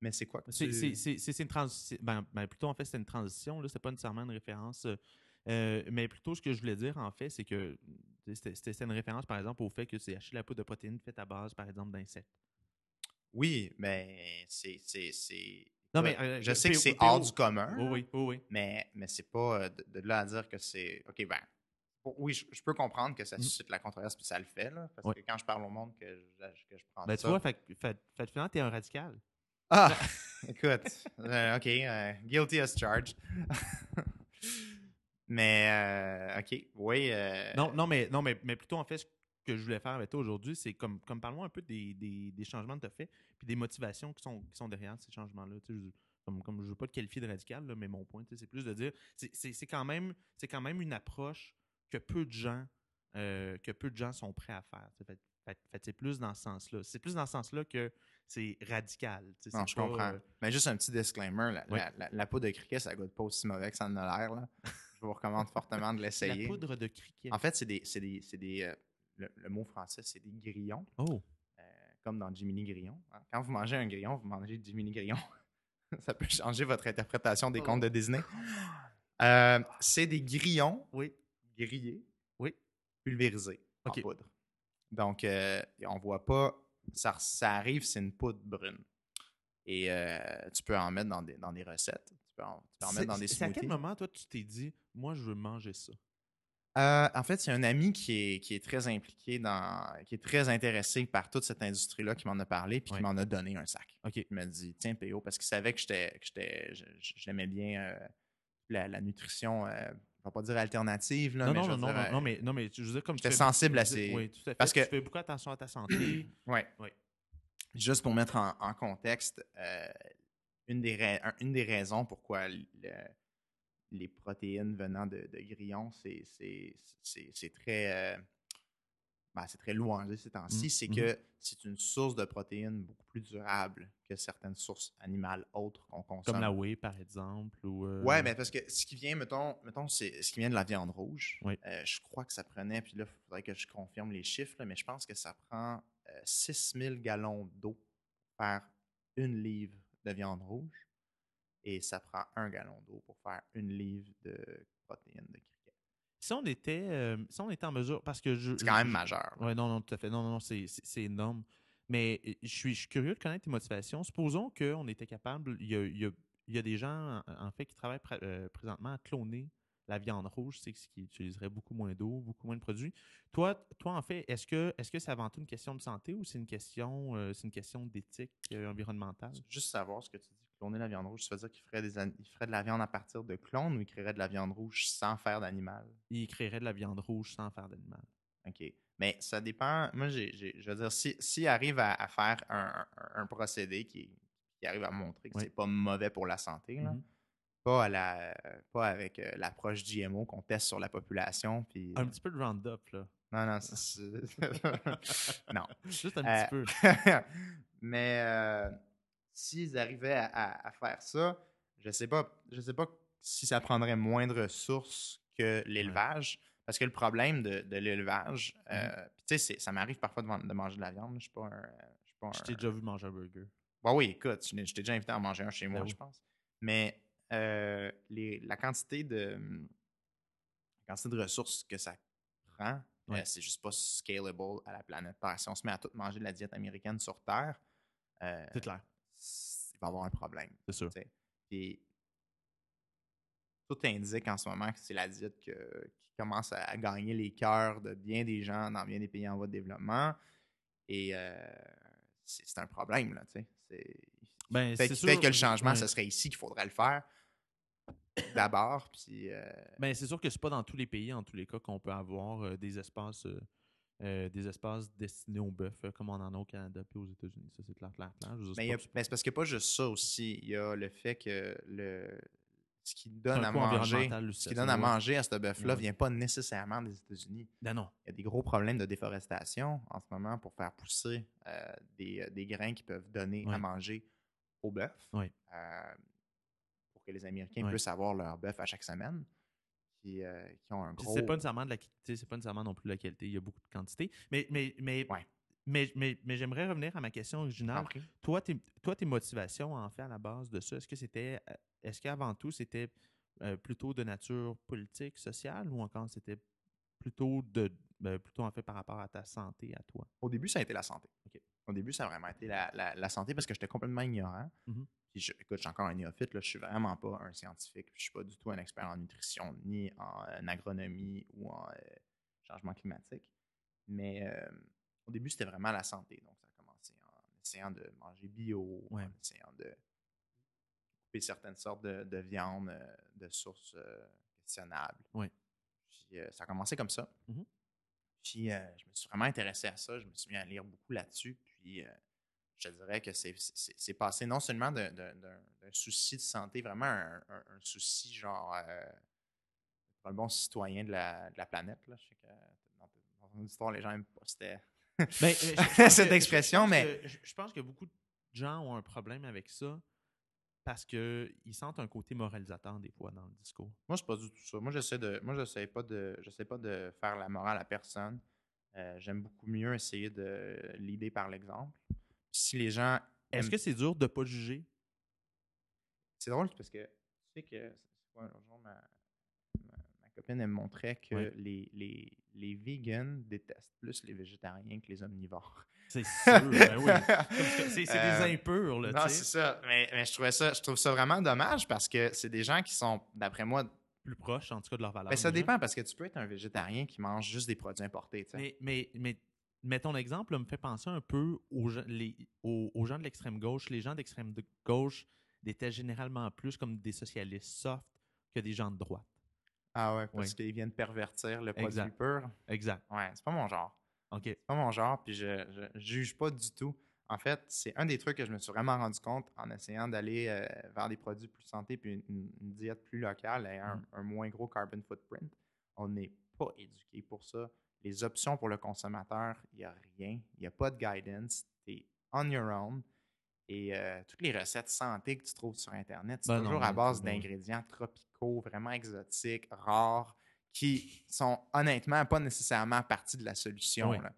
Mais c'est quoi que C'est tu- une transition. Ben, ben, plutôt, en fait, c'est une transition. Là, c'est pas nécessairement une référence. euh, euh, mais plutôt, ce que je voulais dire, en fait, c'est que c'était une référence, par exemple, au fait que c'est acheter la poudre de protéines faite à base, par exemple, d'insectes. Oui, mais c'est. Non, mais, euh, je sais que c'est hors du commun, Oui, oui, oui, mais, mais c'est pas euh, de, de là à dire que c'est. OK, ben. Oui, je, je peux comprendre que ça Mm. suscite la controverse, puis ça le fait, là, parce que quand je parle au monde que je, que je prends Ben, tu ça. vois, fait, fait, fait, finalement, t'es un radical. Ah! Écoute, euh, OK, euh, guilty as charged. mais, OK, oui. Non, non, mais, non mais, mais plutôt, en fait, que je voulais faire avec toi aujourd'hui, c'est comme, comme parlons un peu des, des, des changements que tu as faits, puis des motivations qui sont, qui sont derrière ces changements-là. Tu sais, je- comme, comme je ne veux pas te qualifier de radical, là, mais mon point, tu sais, c'est plus de dire, c'est- c'est c'est quand, même- c'est quand même une approche que peu de gens, euh, que peu de gens sont prêts à faire. tu sais. Fait, fait- fait, c'est plus dans ce sens-là. C'est plus dans ce sens-là que c'est radical. tu sais, Non, je pas, comprends. euh, Mais juste un petit disclaimer, la, Oui. la, la- la poudre de criquet, ça goûte pas aussi mauvais que ça en a l'air. Je vous recommande fortement de la l'essayer. poudre de criquet. En fait, c'est des. c'est des, c'est des euh, le, le mot français, c'est des grillons, oh, euh, comme dans Jiminy Grillon. hein. Quand vous mangez un grillon, vous mangez Jiminy Grillon. ça peut changer votre interprétation des Oh. contes de Disney. Euh, c'est des grillons oui. grillés, Oui. pulvérisés en poudre. Donc, euh, on voit pas. Ça, ça arrive, c'est une poudre brune. Et euh, tu peux en mettre dans des, dans des recettes. Tu peux en, tu peux en C'est mettre dans des c'est à quel moment, toi, tu t'es dit, moi, je veux manger ça? Euh, en fait, il y a un ami qui est, qui est très impliqué dans. qui est très intéressé par toute cette industrie-là qui m'en a parlé puis qui m'en a donné un sac. OK. Il m'a dit Tiens, PO, parce qu'il savait que j'étais. j'aimais bien euh, la, la nutrition, euh, je vais pas dire alternative, là, Non, mais non, je non, veux non, dire, non, euh, mais, non, mais je veux dire, comme tu fais- sensible à ces- Oui, tout à fait. parce que- Tu fais beaucoup attention à ta santé. Ouais. Ouais. Juste pour mettre en, en contexte, une, des ra- une des raisons pourquoi le- les protéines venant de, de grillons, c'est- c'est c'est- c'est très, euh, ben, c'est très louangé ces temps-ci, Mhm, c'est mhm. que c'est une source de protéines beaucoup plus durable que certaines sources animales autres qu'on consomme. Comme la whey, par exemple. Ou, euh, Ouais, mais parce que ce qui vient, mettons, mettons c'est ce qui vient de la viande rouge. Oui. euh, je crois que ça prenait, puis là, il faudrait que je confirme les chiffres, là, mais je pense que ça prend euh, 6000 gallons d'eau faire une livre de viande rouge et ça prend un gallon d'eau pour faire une livre de protéines de criquet. Si on était, euh, si on était en mesure, parce que je. C'est quand même je- majeur. Ouais, non, non, tout à fait. Non, non, non, c'est énorme. Mais euh, je suis, je suis curieux de connaître tes motivations. Supposons qu'on était capable, il y a, il y a- il y a des gens, en, en fait, qui travaillent pr- euh, présentement à cloner la viande rouge, c'est ce qui utiliserait beaucoup moins d'eau, beaucoup moins de produits. Toi, toi en fait, est-ce que est-ce que c'est avant tout une question de santé ou c'est une question, euh, c'est une question d'éthique euh, environnementale? Juste savoir ce que tu dis, cloner la viande rouge, ça veut dire qu'il ferait, des, il ferait de la viande à partir de clones ou il créerait de la viande rouge sans faire d'animal? Il créerait de la viande rouge sans faire d'animal. OK. Mais ça dépend. Moi, j'ai, j'ai- je veux dire, si, s'il arrive à, à faire un, un- un procédé qui, qui arrive à montrer que Oui. c'est pas mauvais pour la santé, là, Mhm. Pas, à la, pas avec euh, l'approche GMO qu'on teste sur la population. Puis, Un petit peu de Roundup, là. Non, non, c'est- non. Juste un Euh, petit peu. Mais euh, s'ils arrivaient à, à- à faire ça, je sais pas, je sais pas si ça prendrait moins de ressources que l'élevage. Parce que le problème de, de l'élevage, euh, puis tu sais, ça m'arrive parfois de, man- de manger de la viande. Je suis pas un. je t'ai déjà vu manger un burger. Bah oui, écoute, je, t'ai déjà invité à en manger un chez moi, Ben je pense. Mais euh, les, la quantité de la quantité de ressources que ça prend, Ouais. euh, c'est juste pas scalable à la planète Terre. Si on se met à tout manger de la diète américaine sur Terre, euh, C'est clair, il va y avoir un problème. c'est sûr. tu sais. Puis tout indique en ce moment que c'est la diète que- qui commence à gagner les cœurs de bien des gens dans bien des pays en voie de développement. Et euh, c'est c'est un problème, là, tu sais. C'est- Ben, peut-être sûr- que le changement, ce serait ici qu'il faudrait le faire. D'abord, puis euh, Ben, c'est sûr que c'est pas dans tous les pays, en tous les cas, qu'on peut avoir euh, des espaces euh, des espaces destinés au bœuf, euh, comme on en a au Canada et aux États-Unis. Ça, c'est clair, clair, mais a- pas- ben, c'est parce qu'il n'y a pas juste ça aussi. Il y a le fait que le ce qui donne à manger, ce qui donne à manger à ce bœuf-là Ouais. vient pas nécessairement des États-Unis. Ben non. Il y a des gros problèmes de déforestation en ce moment pour faire pousser euh, des, des grains qui peuvent donner à manger au bœuf. Ouais. euh, pour que les Américains puissent avoir leur bœuf à chaque semaine. Qui, euh, qui ont un gros. C'est pas nécessairement de la c'est pas nécessairement non plus de la qualité. Il y a beaucoup de quantité. Mais, mais, mais, Ouais. mais, mais, mais j'aimerais revenir à ma question originale. Toi, tes, toi, tes motivations, en fait, à la base de ça, est-ce que c'était, euh, est-ce qu'avant tout, c'était euh, plutôt de nature politique, sociale, ou encore c'était plutôt de, ben, plutôt en fait par rapport à ta santé, à toi? Au début, ça a été la santé. Au début, ça a vraiment été la, la- la santé parce que j'étais complètement ignorant. Mhm. Puis je, écoute, je suis encore un néophyte, là, je suis vraiment pas un scientifique. Je suis pas du tout un expert en nutrition, ni en, euh, agronomie ou en euh, changement climatique. Mais euh, au début, c'était vraiment la santé. Donc, ça a commencé en essayant de manger bio, Ouais. en essayant de couper certaines sortes de, de viande de sources euh, questionnables. Ouais. Puis ça a commencé comme ça. Mhm. Puis je me suis vraiment intéressé à ça. Je me suis mis à lire beaucoup là-dessus. Puis euh, je dirais que c'est- passé non seulement d'un souci de santé, vraiment un, un- un souci genre euh, un bon citoyen de la, de la planète. Là. Je sais que dans, dans ton histoire, les gens n'aiment pas Ben, euh, cette que- expression, je mais que- je, je pense que beaucoup de gens ont un problème avec ça parce qu'ils sentent un côté moralisateur des fois dans le discours. moi, c'est pas du tout ça. Moi, j'essaie de moi, j'essaie pas de j'essaie pas de faire la morale à personne. Euh, J'aime beaucoup mieux essayer de l'idée par l'exemple. Si les gens Est-ce que c'est dur de pas juger? C'est drôle parce que tu sais que l'autre jour, ma, ma, ma copine elle me montrait que les, les, les vegans détestent plus les végétariens que les omnivores. C'est sûr, ben oui. C'est c'est Euh, des impurs, là, non, c'est ça. Mais, mais je trouvais ça, je trouve ça vraiment dommage parce que c'est des gens qui sont, d'après moi, Plus proches, en tout cas, de leur valeur. ben, ça dépend parce que tu peux être un végétarien qui mange juste des produits importés. Mais, mais, mais, mais ton exemple là, me fait penser un peu aux gens, les- aux, aux gens de l'extrême gauche. Les gens d'extrême de- gauche étaient généralement plus comme des socialistes soft que des gens de droite. Ah ouais, parce Oui. qu'ils viennent pervertir le produit Exact. pur. Exact. Ouais, c'est pas mon genre. OK. C'est pas mon genre, puis je, je, je juge pas du tout. En fait, c'est un des trucs que je me suis vraiment rendu compte en essayant d'aller euh, vers des produits plus santé puis une, diète plus locale et un, Mm. un moins gros carbon footprint. On n'est pas éduqué pour ça. Les options pour le consommateur, il n'y a rien. Il n'y a pas de guidance. Tu es on your own. Et euh, toutes les recettes santé que tu trouves sur Internet, c'est Ben non, toujours à ben, base bon. d'ingrédients tropicaux, vraiment exotiques, rares, qui sont honnêtement pas nécessairement partie de la solution. Là.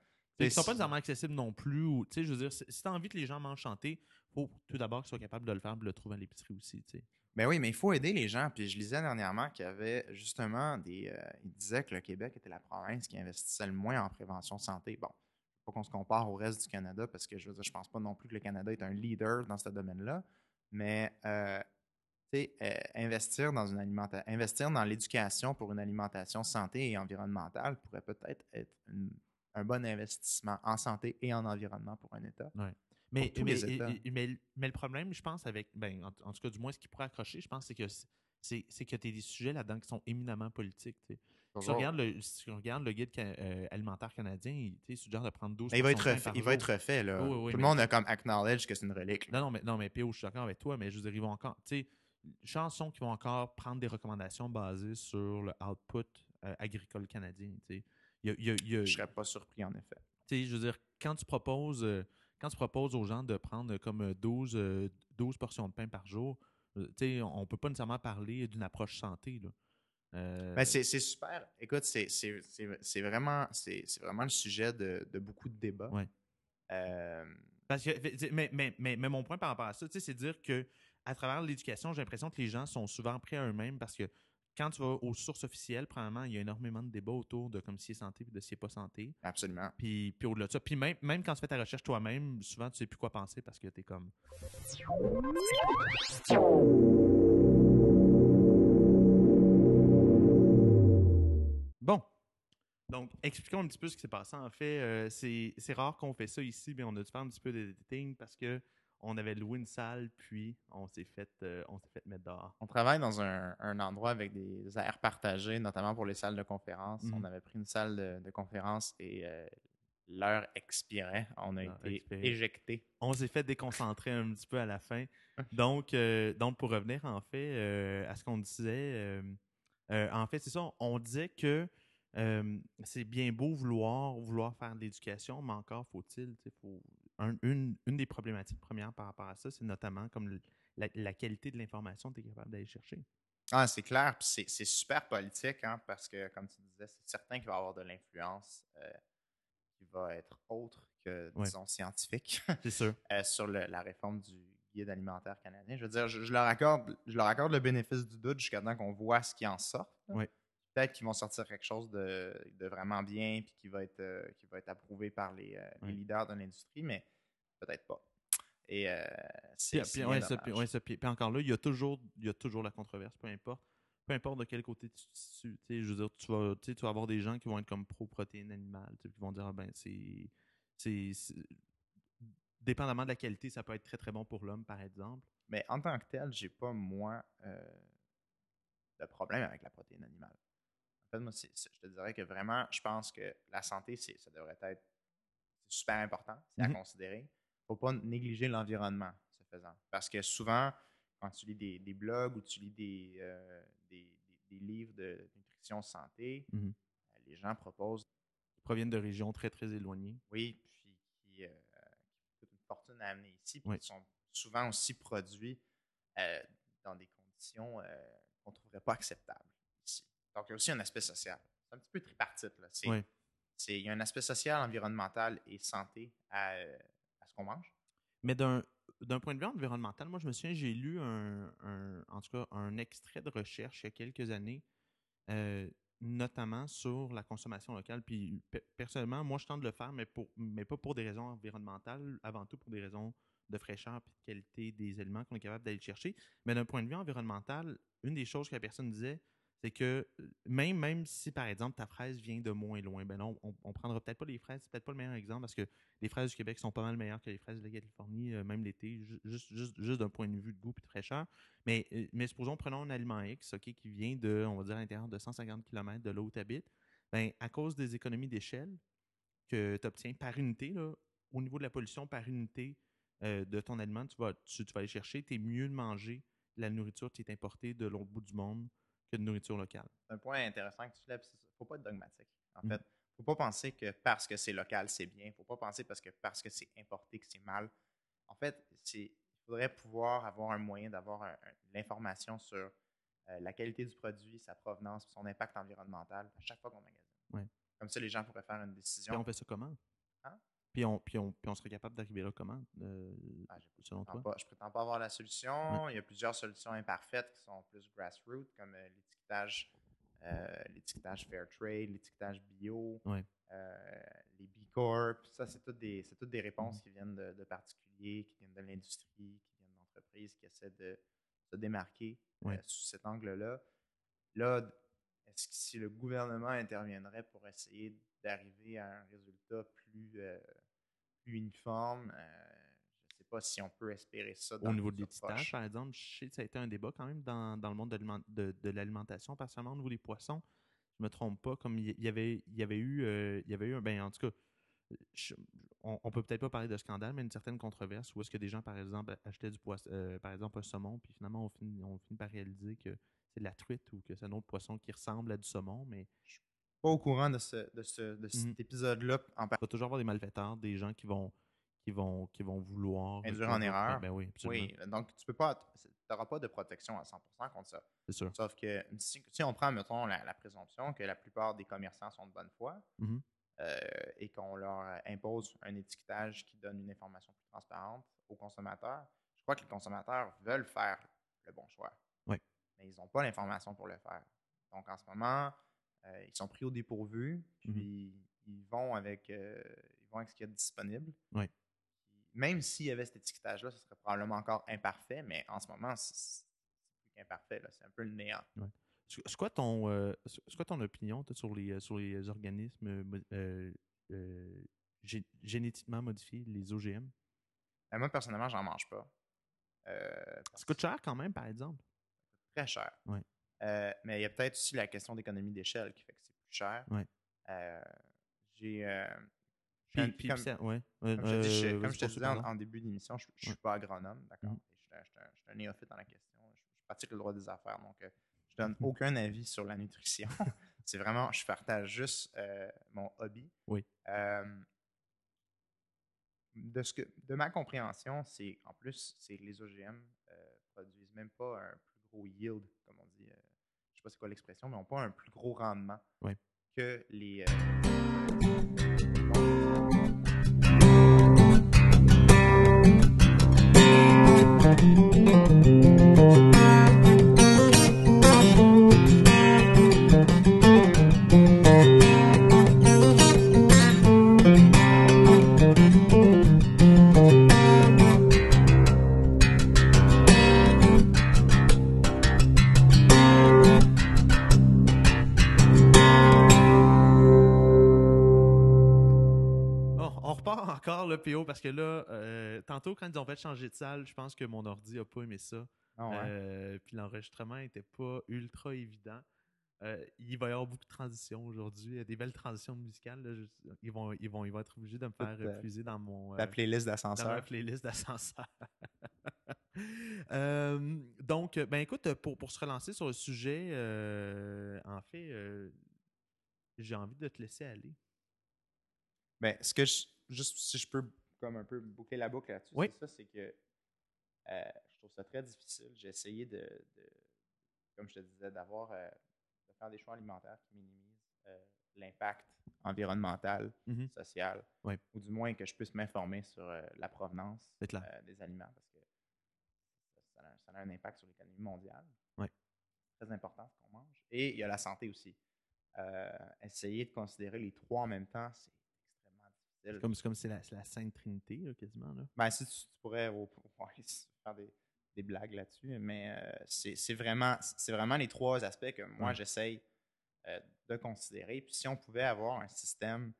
Ils sont pas nécessairement accessibles non plus. ou- je veux dire, si tu as envie que les gens mangent il faut tout d'abord qu'ils soient capables de le faire et de le trouver à l'épicerie aussi. tu sais. Ben oui, mais il faut aider les gens. Puis je lisais dernièrement qu'il y avait justement des. euh, il disait que le Québec était la province qui investissait le moins en prévention santé. Bon, faut qu'on se compare au reste du Canada parce que je veux dire, je pense pas non plus que le Canada est un leader dans ce domaine-là. Mais euh, tu sais, euh, investir dans une alimenta- investir dans l'éducation pour une alimentation santé et environnementale pourrait peut-être être une- un bon investissement en santé et en environnement pour un État. Mais, tous mais, mais, mais le problème, je pense, avec. Ben, en, en tout cas, du moins, ce qui pourrait accrocher, je pense, c'est que c'est que tu as des sujets là-dedans qui sont éminemment politiques. Si tu, regardes le, si tu regardes le guide ca- euh, alimentaire canadien, il suggère de prendre 12 Mais il va être refait, il va être refait là. Oui, oui, oui, Tout le monde a comme acknowledge que c'est une relique. là. Non, non, mais, non, mais P.O., je suis d'accord avec toi, mais je veux dire, ils vont encore. Tu sais, chansons qui vont encore prendre des recommandations basées sur le output euh, agricole canadien. Tu sais. Il y a- il y a- il y a- Je serais pas surpris en effet. tu sais, je veux dire, quand tu proposes, euh, quand tu proposes aux gens de prendre euh, comme euh, 12, euh, 12 portions de pain par jour, on ne peut pas nécessairement parler d'une approche santé. Là. Euh, Ben, c'est super. Écoute, c'est- c'est c'est- c'est vraiment, c'est c'est vraiment le sujet de, de beaucoup de débats. Ouais. Euh, Parce que, mais, mais, mais, mais mon point par rapport à ça, c'est dire que à travers l'éducation, j'ai l'impression que les gens sont souvent prêts à eux-mêmes parce que quand tu vas aux sources officielles, probablement, il y a énormément de débats autour de comme si c'est santé et de si c'est pas santé. Absolument. Puis, puis au-delà de ça, puis même, même quand tu fais ta recherche toi-même, souvent tu sais plus quoi penser parce que tu es comme. Bon. Donc, expliquons un petit peu ce qui s'est passé. En fait, euh, c'est rare qu'on fait ça ici, mais on a dû faire un petit peu d'editing parce que on avait loué une salle, puis on s'est fait, euh, on s'est fait mettre dehors. On travaille dans un, endroit avec des aires partagées, notamment pour les salles de conférence. On mhm. avait pris une salle de, conférence et euh, l'heure expirait. On a été éjecté. On s'est fait déconcentrer un petit peu à la fin. donc, euh, donc, pour revenir en fait à ce qu'on disait, en fait, c'est ça, on disait que c'est bien beau vouloir, vouloir faire de l'éducation, mais encore faut-il, faut, une, des problématiques premières par rapport à ça, c'est notamment comme la, qualité de l'information que tu es capable d'aller chercher. Ah, c'est clair, puis c'est super politique, hein, parce que, comme tu disais, c'est certain qu'il va y avoir de l'influence euh, qui va être autre que, disons, scientifique. Sûr. Euh, sur la réforme du guide alimentaire canadien. Je veux dire, je, leur, accorde, je leur accorde le bénéfice du doute jusqu'à temps qu'on voit ce qui en sort. Oui peut-être qu'ils vont sortir quelque chose de, vraiment bien puis qui va être euh, qui va être approuvé par les, euh, leaders de l'industrie, mais peut-être pas. Et euh, c'est puis, encore là, il y a toujours il y a toujours la controverse, peu importe. Peu importe de quel côté tu te je veux dire, tu vas, tu vas avoir des gens qui vont être comme pro-protéines animales, qui vont dire, ah ben, c'est, c'est, dépendamment de la qualité, ça peut être très, très bon pour l'homme, par exemple. Mais en tant que tel, j'ai pas, moi, de problème avec la protéine animale. En fait, moi, je te dirais que vraiment, je pense que la santé, ça devrait être super important, c'est à mm-hmm. considérer. Il ne faut pas négliger l'environnement, ce faisant. Parce que souvent, quand tu lis des, blogs ou tu lis des, euh, des, livres de nutrition santé, mm-hmm. euh, les gens proposent. Ils proviennent de régions très, très éloignées. Oui, puis qui, euh, coûtent une fortune à amener ici, puis qui sont souvent aussi produits dans des conditions qu'on ne trouverait pas acceptables. Donc, il y a aussi un aspect social. C'est un petit peu tripartite. Là. il y a un aspect social, environnemental et santé à, ce qu'on mange. Mais d'un, point de vue environnemental, moi, je me souviens, j'ai lu un, en tout cas un extrait de recherche il y a quelques années, euh, notamment sur la consommation locale. Puis, personnellement, moi, je tente de le faire, mais, pour, mais pas pour des raisons environnementales, avant tout pour des raisons de fraîcheur et de qualité des aliments qu'on est capable d'aller chercher. Mais d'un point de vue environnemental, une des choses que la personne disait, c'est que même, même si, par exemple, ta fraise vient de moins loin, ben non, on, ne prendra peut-être pas les fraises, c'est peut-être pas le meilleur exemple parce que les fraises du Québec sont pas mal meilleures que les fraises de la Californie, même l'été, juste, juste, juste d'un point de vue de goût et de fraîcheur. Mais, mais supposons, prenons un aliment X, OK, qui vient de, on va dire, à l'intérieur de 150 km de là où tu habites. Ben, à cause des économies d'échelle que tu obtiens par unité, là, au niveau de la pollution par unité de ton aliment, tu vas, tu, vas aller chercher, tu es mieux de manger la nourriture qui est importée de l'autre bout du monde que de nourriture locale. C'est un point intéressant que tu lèves. Il ne faut pas être dogmatique. En mm. fait, il ne faut pas penser que parce que c'est local, c'est bien. Il ne faut pas penser parce que parce que c'est importé que c'est mal. En fait, il faudrait pouvoir avoir un moyen d'avoir l'information sur euh, la qualité du produit, sa provenance, son impact environnemental à chaque fois qu'on magasine. Comme ça, les gens pourraient faire une décision. Et on fait ça comment? Hein? Puis on, puis, on, puis on serait capable d'arriver là comment, euh, ah, selon toi? Pas, je prétends pas avoir la solution. Il y a plusieurs solutions imparfaites qui sont plus grassroots, comme euh, l'étiquetage, euh, l'étiquetage fair trade, l'étiquetage bio, les B Corp. Ça, c'est toutes des, toutes des réponses mm-hmm. qui viennent de, particuliers, qui viennent de l'industrie, qui viennent d'entreprises qui essaient de se démarquer sous cet angle-là. Là, est-ce que si le gouvernement interviendrait pour essayer d'arriver à un résultat plus uniforme. Euh, je ne sais pas si on peut espérer ça. Au niveau de l'étiquetage, par exemple, je sais que ça a été un débat quand même dans, dans le monde de, de, l'alimentation, particulièrement au niveau des poissons. Je ne me trompe pas, comme il y, avait, il y avait eu, euh, il y avait eu, ben, en tout cas, on, on, peut peut-être pas parler de scandale, mais une certaine controverse où est-ce que des gens, par exemple, achetaient du poisson, euh, par exemple, un saumon, puis finalement, on finit, on finit par réaliser que c'est de la truite ou que c'est un autre poisson qui ressemble à du saumon, mais pas au courant de, ce, de, ce, de cet mhm. épisode-là. Il va toujours avoir des malfaiteurs, des gens qui vont, qui vont, qui vont vouloir. Induire en erreur. Ben oui, oui, donc tu peux pas. n'auras pas de protection à 100% contre ça. C'est sûr. Sauf que si, on prend, mettons, la, présomption que la plupart des commerçants sont de bonne foi, mhm. euh, et qu'on leur impose un étiquetage qui donne une information plus transparente aux consommateurs, je crois que les consommateurs veulent faire le bon choix. Oui. Mais ils n'ont pas l'information pour le faire. Donc en ce moment, euh, ils sont pris au dépourvu, Mhm. puis ils vont avec euh, ils vont avec ce qu'il y a de disponible. Oui. Même s'il y avait cet étiquetage-là, ce serait probablement encore imparfait, mais en ce moment, c'est plus qu'imparfait. C'est un peu le néant. C'est c'est quoi ton, euh, quoi ton opinion toi, sur, les, sur les organismes gé- génétiquement modifiés, les OGM? Euh, moi, personnellement, j'en mange pas. Ça coûte cher quand même, par exemple? très cher. Ouais. Euh, mais il y a peut-être aussi la question d'économie d'échelle qui fait que c'est plus cher. Ouais. Euh, j'ai. euh, comme, ça- ouais. comme je je- comme je disais en, en début d'émission, je ne suis Ouais. pas agronome, d'accord? Mhm. Je suis un- je suis un- je suis un néophyte dans la question. Je, je pratique le droit des affaires, donc euh, je donne Mhm. aucun avis sur la nutrition. c'est vraiment, je partage juste mon hobby. Oui. De, ce que, de ma compréhension, c'est en plus, c'est les OGM produisent même pas un plus gros yield, comme on dit. euh, je sais pas c'est quoi l'expression, mais n'ont pas un plus gros rendement Oui. que les. euh, parce que là, euh, tantôt quand ils ont fait changer de salle, je pense que mon ordi a pas aimé ça. Ah ouais. Euh, puis l'enregistrement était pas ultra évident. Euh, il va y avoir beaucoup de transitions aujourd'hui. Il y a des belles transitions musicales. là. Je- ils, vont, ils, vont, ils vont être obligés de me faire euh, puiser dans mon euh, La playlist dans ma d'ascenseur. playlist d'ascenseur. Donc, ben écoute, pour, pour se relancer sur le sujet, en fait, j'ai envie de te laisser aller. Ben, ce que je, juste si je peux comme un peu boucler la boucle là-dessus, Oui. c'est ça, c'est que euh, je trouve ça très difficile. J'ai essayé de, de- comme je te disais, d'avoir euh, de faire des choix alimentaires qui minimisent euh, l'impact environnemental, Mhm. social, Oui. ou du moins que je puisse m'informer sur la provenance des aliments parce que ça, a, ça a un impact sur l'économie mondiale. Oui. Très important ce qu'on mange. Et il y a la santé aussi. Essayer de considérer les trois en même temps, c'est comme c'est comme c'est la, Sainte Trinité, là, quasiment. Là. Ben, si tu, tu pourrais ouais, faire des, des blagues là-dessus, mais euh, c'est vraiment, les trois aspects que moi Ouais. j'essaye euh, de considérer. Puis si on pouvait avoir un système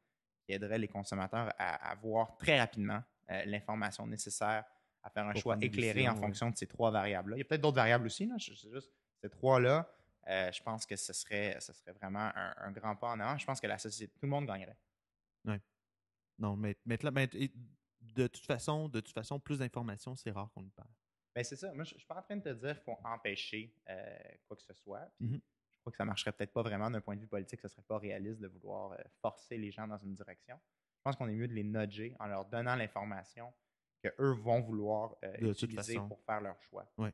qui aiderait les consommateurs à avoir très rapidement euh, l'information nécessaire à faire un Pour choix éclairé en ouais. fonction de ces trois variables-là. Il y a peut-être d'autres variables aussi, là. C'est juste ces trois-là. euh, je pense que ce serait, ce serait vraiment un, un grand pas en avant. Je pense que la société, tout le monde gagnerait. Non, mais, de toute façon, de toute façon, plus d'informations, c'est rare qu'on y parle. Ben, c'est ça. Moi, je ne suis pas en train de te dire qu'il faut empêcher euh, quoi que ce soit. Mhm. Je crois que ça ne marcherait peut-être pas vraiment d'un point de vue politique. Ce ne serait pas réaliste de vouloir euh, forcer les gens dans une direction. Je pense qu'on est mieux de les nudger en leur donnant l'information qu'eux vont vouloir euh, De utiliser pour faire leur choix. Ouais.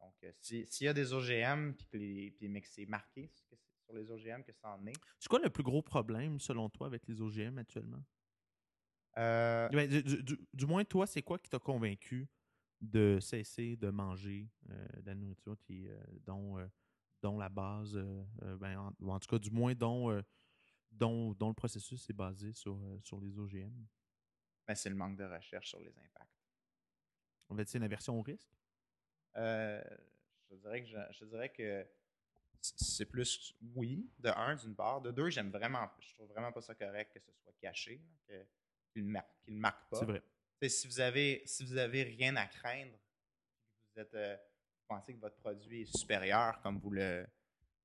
Donc, si- s'il y a des OGM, puis que les, puis, mais que c'est marqué sur les OGM que ça en est, C'est quoi le plus gros problème, selon toi, avec les OGM actuellement? Euh, du, du- du- du moins, toi, c'est quoi qui t'a convaincu de cesser de manger euh, de la nourriture qui, euh, dont, dont la base, ben, en, ou en tout cas, du moins, dont, dont, dont le processus est basé sur, sur les OGM? ben, c'est le manque de recherche sur les impacts. En fait, c'est une aversion au risque? Euh, je dirais que je, je dirais que c'est plus oui, de un, d'une part. De deux, j'aime vraiment, je trouve vraiment pas ça correct que ce soit caché, là, que, qu'il ne marque, qu'il le marque pas. C'est vrai. Si vous avez si vous avez rien à craindre, vous êtes euh, vous pensez que votre produit est supérieur comme vous le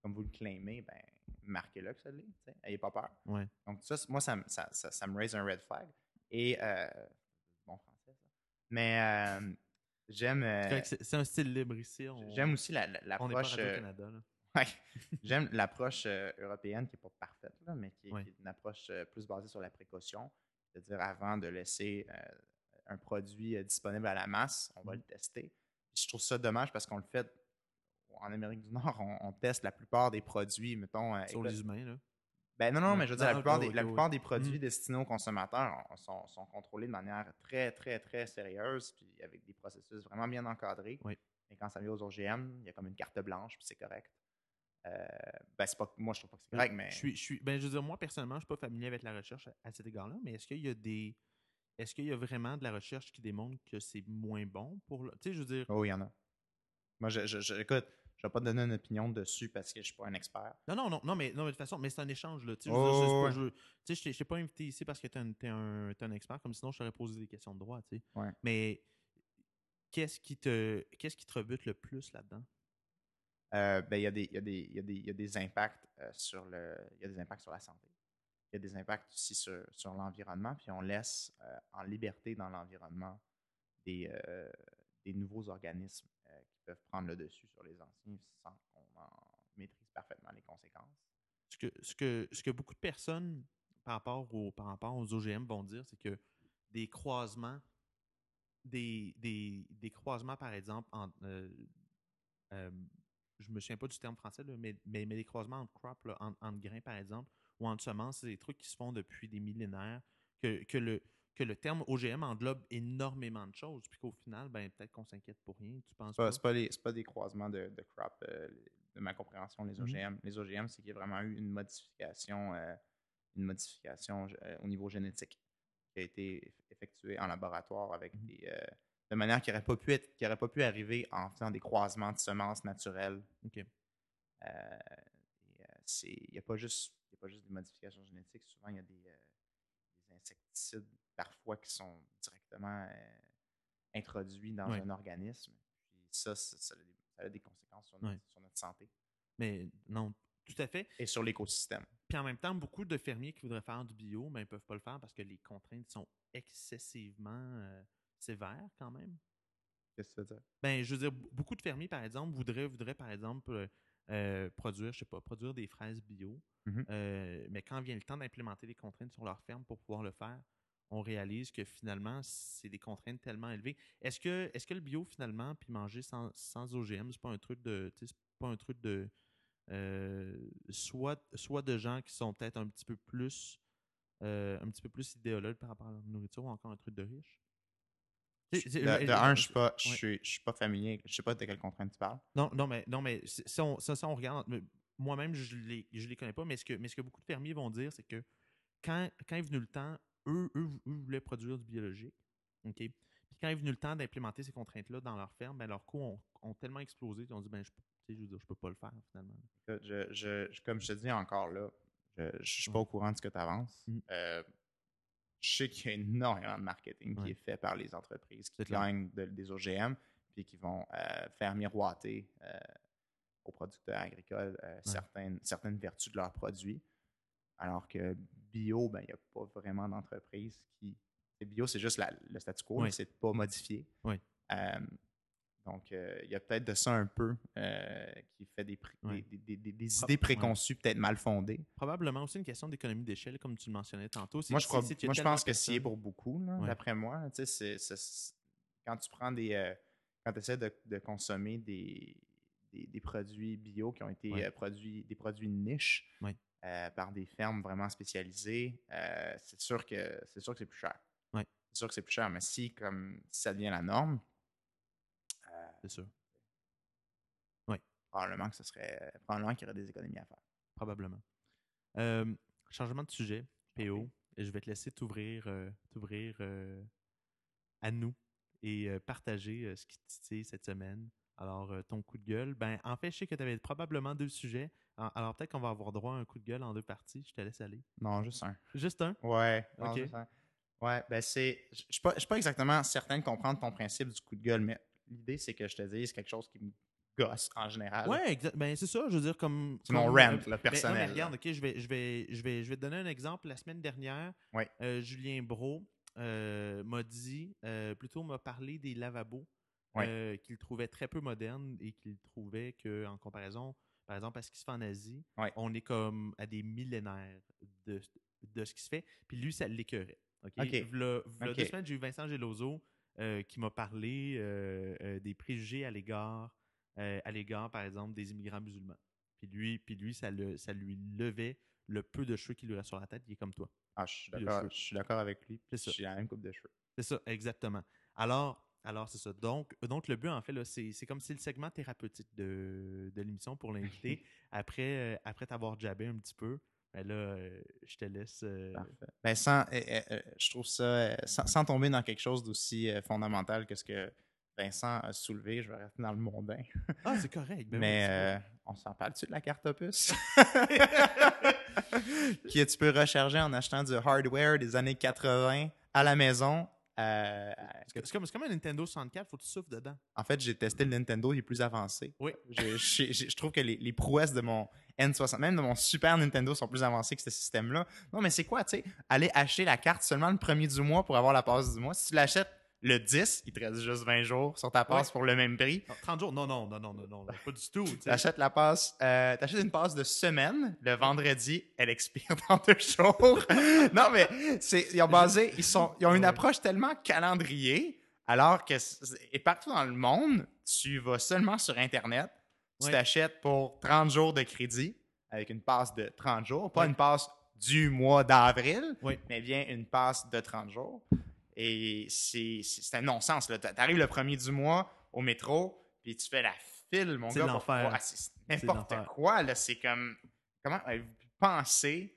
comme vous le claimez, ben marquez-le que ça l'est. Ayez pas peur. Ouais. Donc ça, moi, ça, me- ça, ça, ça me raise un red flag. Et euh, bon français, ça. Mais euh, j'aime. C'est un style libre ici. on- J'aime aussi la- la- l'approche. là. ouais. J'aime l'approche euh, européenne qui n'est pas parfaite, là, mais qui est, Ouais. qui est une approche euh, plus basée sur la précaution. C'est-à-dire, avant de laisser euh, un produit euh, disponible à la masse, on va Mhm. le tester. Puis je trouve ça dommage parce qu'on le fait en Amérique du Nord, on, on teste la plupart des produits, mettons. euh, Sur les humains, là. Ben non, non, mais je veux dire, la plupart, des, ok, la oui. plupart des produits Mhm. destinés aux consommateurs ont- sont, sont contrôlés de manière très, très, très sérieuse, puis avec des processus vraiment bien encadrés. Oui. Et quand ça vient aux OGM, il y a comme une carte blanche, puis c'est correct. Euh, ben, c'est pas, moi, je trouve pas que c'est correct, mais Je suis, je suis, ben, je veux dire, moi, personnellement, je suis pas familier avec la recherche à, cet égard-là, mais est-ce qu'il y a des. Est-ce qu'il y a vraiment de la recherche qui démontre que c'est moins bon pour le. Tu sais, je veux dire. oh, il y en a. Moi, je, je, je- écoute, je vais pas te donner une opinion dessus parce que je suis pas un expert. Non, non, non, non, mais, non, mais de toute façon, mais c'est un échange, là. Tu sais, je Oh, ouais. pas- je- tu t'ai- je t'ai pas invité ici parce que t'es un, t'es un, un expert, comme sinon je t'aurais posé des questions de droit, tu sais. Ouais. Mais qu'est-ce qui te qu'est-ce qui te rebute le plus là-dedans? Il y, a des- impacts euh, sur le, il y a des impacts sur la santé. Il y a des impacts aussi sur, sur l'environnement, puis on laisse euh, en liberté dans l'environnement des, euh, des nouveaux organismes qui peuvent prendre le dessus sur les anciens sans qu'on en maîtrise parfaitement les conséquences. Ce que, ce que, ce que beaucoup de personnes par rapport, au, par rapport aux OGM vont dire, c'est que des croisements, des, des, des croisements, par exemple, en, je me souviens pas du terme français, là, mais, mais, mais des croisements entre crops, là, entre, entre grains, par exemple, ou entre semences, c'est des trucs qui se font depuis des millénaires, que, que, le, que le terme OGM englobe énormément de choses, puis qu'au final, ben, peut-être qu'on s'inquiète pour rien, tu penses C'est pas, c'est pas, les- pas des croisements de, de crop, euh, de ma compréhension, les Mhm. OGM. Les OGM, c'est qu'il y a vraiment eu une modification, euh, une modification euh, au niveau génétique qui a été eff- effectuée en laboratoire avec Mhm. des, de manière qui n'aurait pas, pu être- qui aurait pas pu arriver en faisant des croisements de semences naturelles. Ok. Euh, euh, c'est- Il n'y a, pas juste- il y a pas juste des modifications génétiques, souvent il y a des, euh, des insecticides parfois qui sont directement euh, introduits dans un organisme. Puis ça, ça, ça a des, ça a des conséquences sur notre, Ouais. sur notre santé Mais non, tout à fait. et sur l'écosystème. Puis en même temps, beaucoup de fermiers qui voudraient faire du bio, mais ils ne peuvent pas le faire parce que les contraintes sont excessivement euh, sévères quand même. Qu'est-ce que tu veux dire? Ben, je veux dire, beaucoup de fermiers, par exemple, voudraient, voudraient par exemple, euh, euh, produire, je sais pas, produire des fraises bio. Mhm. Euh, mais quand vient le temps d'implémenter des contraintes sur leur ferme pour pouvoir le faire, on réalise que finalement, c'est des contraintes tellement élevées. Est-ce que, est que le bio, finalement, puis manger sans, sans OGM, c'est pas un truc de. C'est pas un truc de. euh, soit, soit de gens qui sont peut-être un petit peu plus. euh, un petit peu plus idéologues par rapport à la nourriture ou encore un truc de riche? De, je- un, je suis pas, je suis, je suis pas familier. Je sais pas de quelle contrainte tu parles. Non, non, mais, non, mais si on, ça, ça, on regarde, moi-même, je ne les, je les connais pas, mais ce, que, mais ce que beaucoup de fermiers vont dire, c'est que quand, quand est venu le temps, eux, eux, eux voulaient produire du biologique. OK? Puis quand est venu le temps d'implémenter ces contraintes-là dans leur ferme, ben, leurs coûts ont, ont tellement explosé qu'ils ont dit ben, je, je veux dire, je peux pas le faire finalement. Je, je- je- comme je te dis encore là, je ne suis pas au courant de ce que tu avances. Mhm. Je sais qu'il y a énormément de marketing qui est fait par les entreprises qui gagnent de- des OGM puis qui vont euh, faire miroiter euh, aux producteurs agricoles euh, certaines, certaines vertus de leurs produits. Alors que bio, ben, il n'y a pas vraiment d'entreprise qui. Bio, c'est juste la- le statu quo, Ouais. c'est pas modifié. Ouais. Donc, euh, il y a peut-être de ça un peu euh, qui fait des, pré- Ouais. des, des- des- des Pro- idées préconçues, peut-être mal fondées. Probablement aussi une question d'économie d'échelle, comme tu le mentionnais tantôt. C'est- Moi, je, crois- c'est- c'est moi, pense que de s'y est personnes- pour beaucoup, d'après moi. c'est- c'est- c'est- quand tu prends des. euh, quand tu essaies de, de consommer des, des, des produits bio qui ont été Ouais. euh, produits, des produits Ouais. euh, par des fermes vraiment spécialisées, euh, c'est sûr que c'est sûr que c'est plus cher. Ouais. C'est sûr que c'est plus cher, mais si, comme, si ça devient la norme, C'est sûr, probablement que ce serait. Probablement qu'il y aurait des économies à faire. probablement. Euh, changement de sujet, PO. Je vais te laisser t'ouvrir euh, t'ouvrir, euh, à nous et euh, partager ce qui te titille cette semaine. Alors, ton coup de gueule. Ben, en fait, je sais que tu avais probablement deux sujets. Alors, peut-être qu'on va avoir droit à un coup de gueule en deux parties. Je te laisse aller. Non, juste un. Juste un? Ouais. non, Ok. juste un. Ouais, ben c'est. Je je suis pas exactement certain de comprendre ton principe du coup de gueule, mais l'idée, c'est que je te dise quelque chose qui me gosse en général. Ouais, exact. Ben, c'est ça. Je veux dire, comme. C'est mon comme, rant, euh, là, Ben, non, personnel. mais regarde, ok, je vais, je, vais, je, vais, je vais te donner un exemple. La semaine dernière, euh, Julien Bro euh, m'a dit, euh, plutôt m'a parlé des lavabos qu'il trouvait très peu modernes et qu'il trouvait qu'en comparaison, par exemple, à ce qui se fait en Asie, on est comme à des millénaires de, de ce qui se fait. Puis lui, ça l'écœurait. OK? Ok. V'là- v'là Ok. deux semaines, j'ai eu Vincent Geloso euh, qui m'a parlé euh, euh, des préjugés à l'égard, à l'égard, par exemple, des immigrants musulmans. Puis lui, puis lui ça, le, ça lui levait le peu de cheveux qui lui reste sur la tête, il est comme toi. Ah, je suis d'accord, cheveu. je suis d'accord avec lui. C'est ça. J'ai la même coupe de cheveux. C'est ça, exactement. Alors, alors c'est ça. Donc, donc, le but, en fait, c'est c'est comme si le segment thérapeutique de, de l'émission pour l'invité. après euh, après t'avoir jabé un petit peu, ben là, euh, je te laisse. euh, Parfait. Ben, sans, euh, euh, euh, je trouve ça, euh, sans, sans tomber dans quelque chose d'aussi fondamental que ce que Vincent a soulevé, je vais rester dans le mondain. Ah, c'est correct. ben Mais on s'en parle-tu de la carte opus? que tu peux recharger en achetant du hardware des années 80 à la maison. Euh, C'est c'est comme, comme un Nintendo 64, faut que tu souffles dedans. en fait, j'ai testé le Nintendo, il est plus avancé. Oui. Je, je- je- je trouve que les, les prouesses de mon N60, même de mon Super Nintendo, sont plus avancées que ce système-là. Non, mais c'est quoi, tu sais? Aller acheter la carte seulement le premier du mois pour avoir la passe du mois. Si tu l'achètes le 10, il te reste juste 20 jours sur ta passe Ouais. pour le même prix. Non, 30 jours? Non, non, non, non, non, non, pas du tout. tu achètes la passe, euh, t'achètes une passe de semaine, le vendredi, elle expire dans deux jours. non, mais c'est, ils ont basé, ils sont, ils ont une approche tellement calendrier, alors que, et partout dans le monde, tu vas seulement sur Internet, tu Ouais. t'achètes pour 30 jours de crédit, avec une passe de 30 jours, pas Ouais. une passe du mois d'avril, Oui. mais bien une passe de 30 jours. Et c'est, un non-sens. là. T'arrives le premier du mois au métro, puis tu fais la file, mon gars, pour l'enfer. ah, c'est n'importe quoi. Là, c'est comme. Comment avez-vous pensé?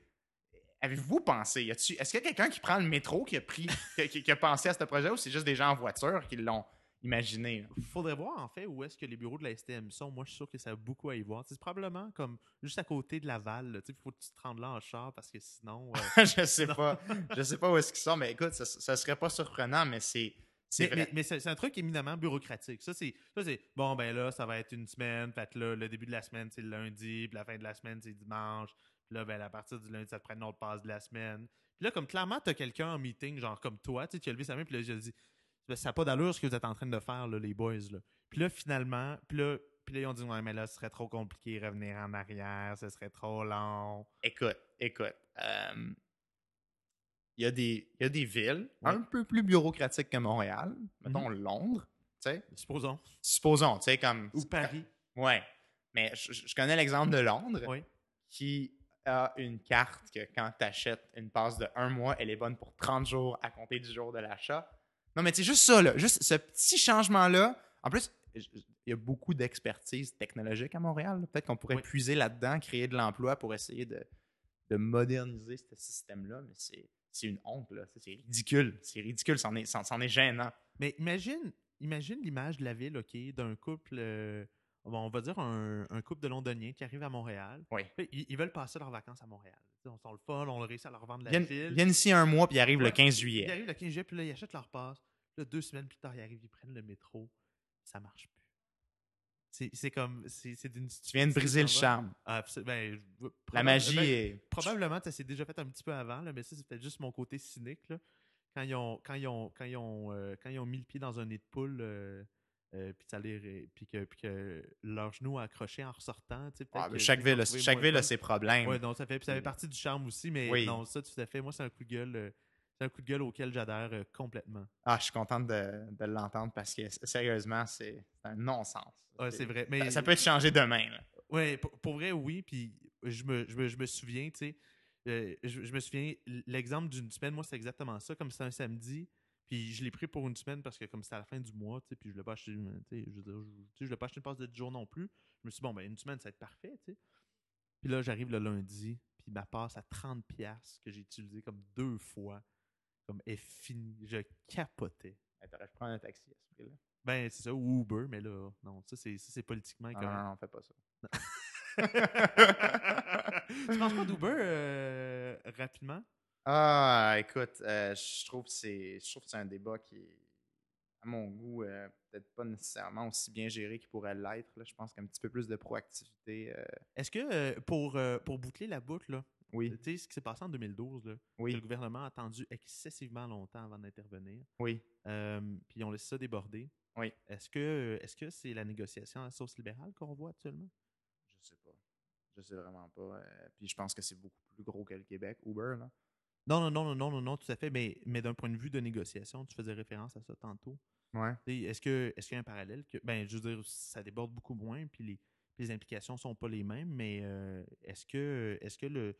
Avez-vous pensé? Est-ce qu'il y a quelqu'un qui prend le métro qui a pris, qui, qui- qui a pensé à ce projet ou c'est juste des gens en voiture qui l'ont imaginé? là? Faudrait voir, en fait, où est-ce que les bureaux de la STM sont. Moi, je suis sûr que ça a beaucoup à y voir. C'est probablement comme juste à côté de Laval. Il faut que tu te rendes là en char parce que sinon. euh, je sais Non. pas. Je sais pas où est-ce qu'ils sont, mais écoute, ça, ça serait pas surprenant, mais c'est. Mais vrai. mais- mais c'est un truc éminemment bureaucratique. Ça, c'est ça, c'est bon, ben là, ça va être une semaine. Fait là, le début de la semaine, c'est le lundi. Puis la fin de la semaine, c'est dimanche. Puis là, ben, à partir du lundi, ça te prend une autre passe de la semaine. Puis là, comme clairement, t'as quelqu'un en meeting, genre comme toi, tu tu as levé sa main, puis là, je dis, ça n'a pas d'allure ce que vous êtes en train de faire, là, les boys. Là. Puis là, finalement, puis là, puis là, ils ont dit, ouais, mais là, ce serait trop compliqué revenir en arrière, ce serait trop long. Écoute, écoute. euh, Il y, a des- il y a des villes Ouais. un peu plus bureaucratiques que Montréal, mettons Londres, tu sais. Supposons. Supposons, tu sais, comme. Ou Paris. Ouais. Mais je, je connais l'exemple de Londres Oui. qui a une carte que quand tu achètes une passe de un mois, elle est bonne pour 30 jours à compter du jour de l'achat. Non, mais c'est juste ça, là. Juste ce petit changement-là. En plus, il y a beaucoup d'expertise technologique à Montréal. Peut-être qu'on pourrait Oui. puiser là-dedans, créer de l'emploi pour essayer de, de moderniser ce système-là. Mais c'est c'est une honte, là. C'est ridicule. C'est ridicule. C'en est, c'en- est gênant. Mais imagine, imagine l'image de la ville, OK, d'un couple, euh, on va dire un, un couple de Londoniens qui arrive à Montréal. Oui. Ils, ils veulent passer leurs vacances à Montréal. On sont le fun, on a réussi à leur vendre la Viennent, ville. viennent ici un mois, puis ils arrivent le Ouais. 15 Ils juillet. arrivent le 15 juillet, puis là, ils achètent leur passe. Là, deux semaines plus tard, ils arrivent, ils prennent le métro. Ça marche plus. C'est comme. C'est d'une Tu viens de briser le charme. Ah, ben, La magie ben, est. Probablement, ça s'est déjà fait un petit peu avant, là, mais ça, c'est peut-être juste mon côté cynique. Là. Quand, ils ont, quand, ils ont, quand, ils ont, euh, quand ils ont mis le pied dans un nid de poule, euh, euh, puis, les- puis que, puis que leur genou a accroché en ressortant. tu sais, peut-être Ah, que chaque ville, a- chaque ville a ses problèmes. Ouais, non, ça fait, ça fait Mm. partie du charme aussi, mais Oui. non, ça, tout à fait. Moi, c'est un coup de gueule. euh, c'est un coup de gueule auquel j'adhère euh, complètement. Ah, je suis contente de, de l'entendre parce que sérieusement, c'est c'est un non-sens. Ouais, c'est vrai. Mais Ça, ça peut être changé demain. Ouais, pour, pour vrai, oui. Puis je me, je me, je me souviens, tu sais, je, je me souviens, l'exemple d'une semaine, moi, c'est exactement ça. Comme c'était un samedi, puis je l'ai pris pour une semaine parce que comme c'était à la fin du mois, tu sais, puis je voulais pas sais, je je, je voulais pas acheter une passe de 10 jours non plus. Je me suis dit, bon, ben une semaine, ça va être parfait, tu sais. Puis là, j'arrive le lundi, puis ma passe à 30$ piastres que j'ai utilisée comme deux fois, comme est finie. Je capotais. Hey, pu prendre un taxi à ce prix-là. Ben, c'est ça, ou Uber, mais là, non, ça, c'est ça, c'est politiquement Ah, incorrect. non, non, fais pas ça. tu penses pas d'Uber euh, rapidement? Ah, écoute, euh, je trouve que c'est je trouve c'est un débat qui est, à mon goût, euh, peut-être pas nécessairement aussi bien géré qu'il pourrait l'être. là. Je pense qu'un petit peu plus de proactivité. euh, Est-ce que euh, pour, euh, pour boucler la boucle, là, oui, tu sais, ce qui s'est passé en 2012, là, que le gouvernement a attendu excessivement longtemps avant d'intervenir, oui. euh, puis ils ont laissé ça déborder. Oui. Est-ce que est-ce que c'est la négociation à la sauce libérale qu'on voit actuellement? Je sais pas. Je sais vraiment pas. euh, puis je pense que c'est beaucoup plus gros que le Québec, Uber. Là. Non, non, non, non, non, non, non, tout à fait. Mais, mais d'un point de vue de négociation, tu faisais référence à ça tantôt. Ouais. Est-ce que est-ce qu'il y a un parallèle que ben je veux dire ça déborde beaucoup moins puis les les implications sont pas les mêmes, mais euh, est-ce que est-ce que le,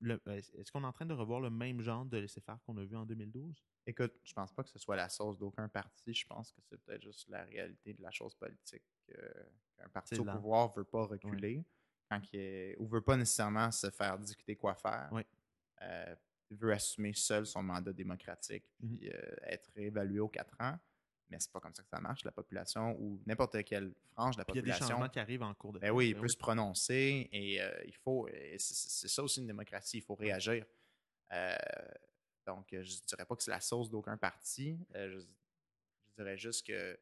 le- est-ce qu'on est en train de revoir le même genre de laisser-faire qu'on a vu en 2012? Écoute, je pense pas que ce soit la sauce d'aucun parti. Je pense que c'est peut-être juste la réalité de la chose politique. que- Qu'un parti au lent. pouvoir veut pas reculer quand il est- ou veut pas nécessairement se faire dicter quoi faire. Ouais. Euh, veut assumer seul son mandat démocratique Mhm. puis euh, être réévalué aux quatre ans. Mais c'est pas comme ça que ça marche. La population ou n'importe quelle frange de la Puis il y a des population changements qui arrivent en cours de ben oui, il ben peut se prononcer et euh, il faut. c'est ça aussi une démocratie, il faut réagir. Euh, donc, je ne dirais pas que c'est la sauce d'aucun parti. je, je dirais juste que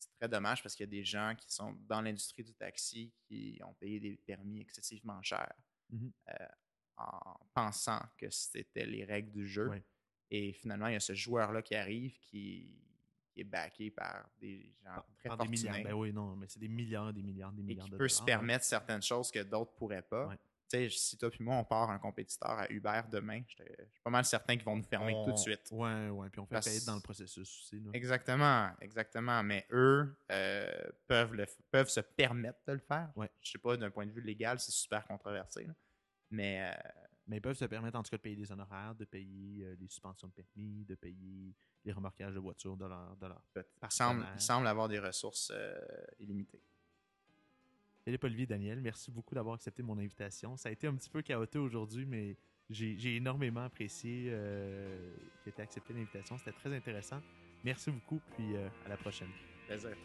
c'est très dommage parce qu'il y a des gens qui sont dans l'industrie du taxi qui ont payé des permis excessivement chers euh, en pensant que c'était les règles du jeu. Et finalement, il y a ce joueur-là qui arrive qui, qui est backé par des gens Par- très par des milliards. Ben oui, non, mais c'est des milliards, des milliards, des et milliards qui de peut se dollars. permettre certaines choses que d'autres pourraient pas. Tu sais, si toi puis moi, on part un compétiteur à Uber demain, je suis pas mal certain qu'ils vont nous fermer tout de suite. Ouais, ouais, puis on fait Parce- payer dans le processus aussi. là. Exactement, exactement. Mais eux euh, peuvent, le, peuvent se permettre de le faire. Ouais. Je sais pas, d'un point de vue légal, c'est super controversé. là. Mais euh, Mais ils peuvent se permettre en tout cas de payer des honoraires, de payer euh, des suspensions de permis, de payer les remorquages de voitures de leur, de leur il, semble, il semble avoir des ressources euh, illimitées. Philippe Olivier Daniel, merci beaucoup d'avoir accepté mon invitation. Ça a été un petit peu chaotique aujourd'hui, mais j'ai énormément apprécié que tu aies accepté l'invitation. C'était très intéressant. Merci beaucoup, puis euh, à la prochaine. Plaisir.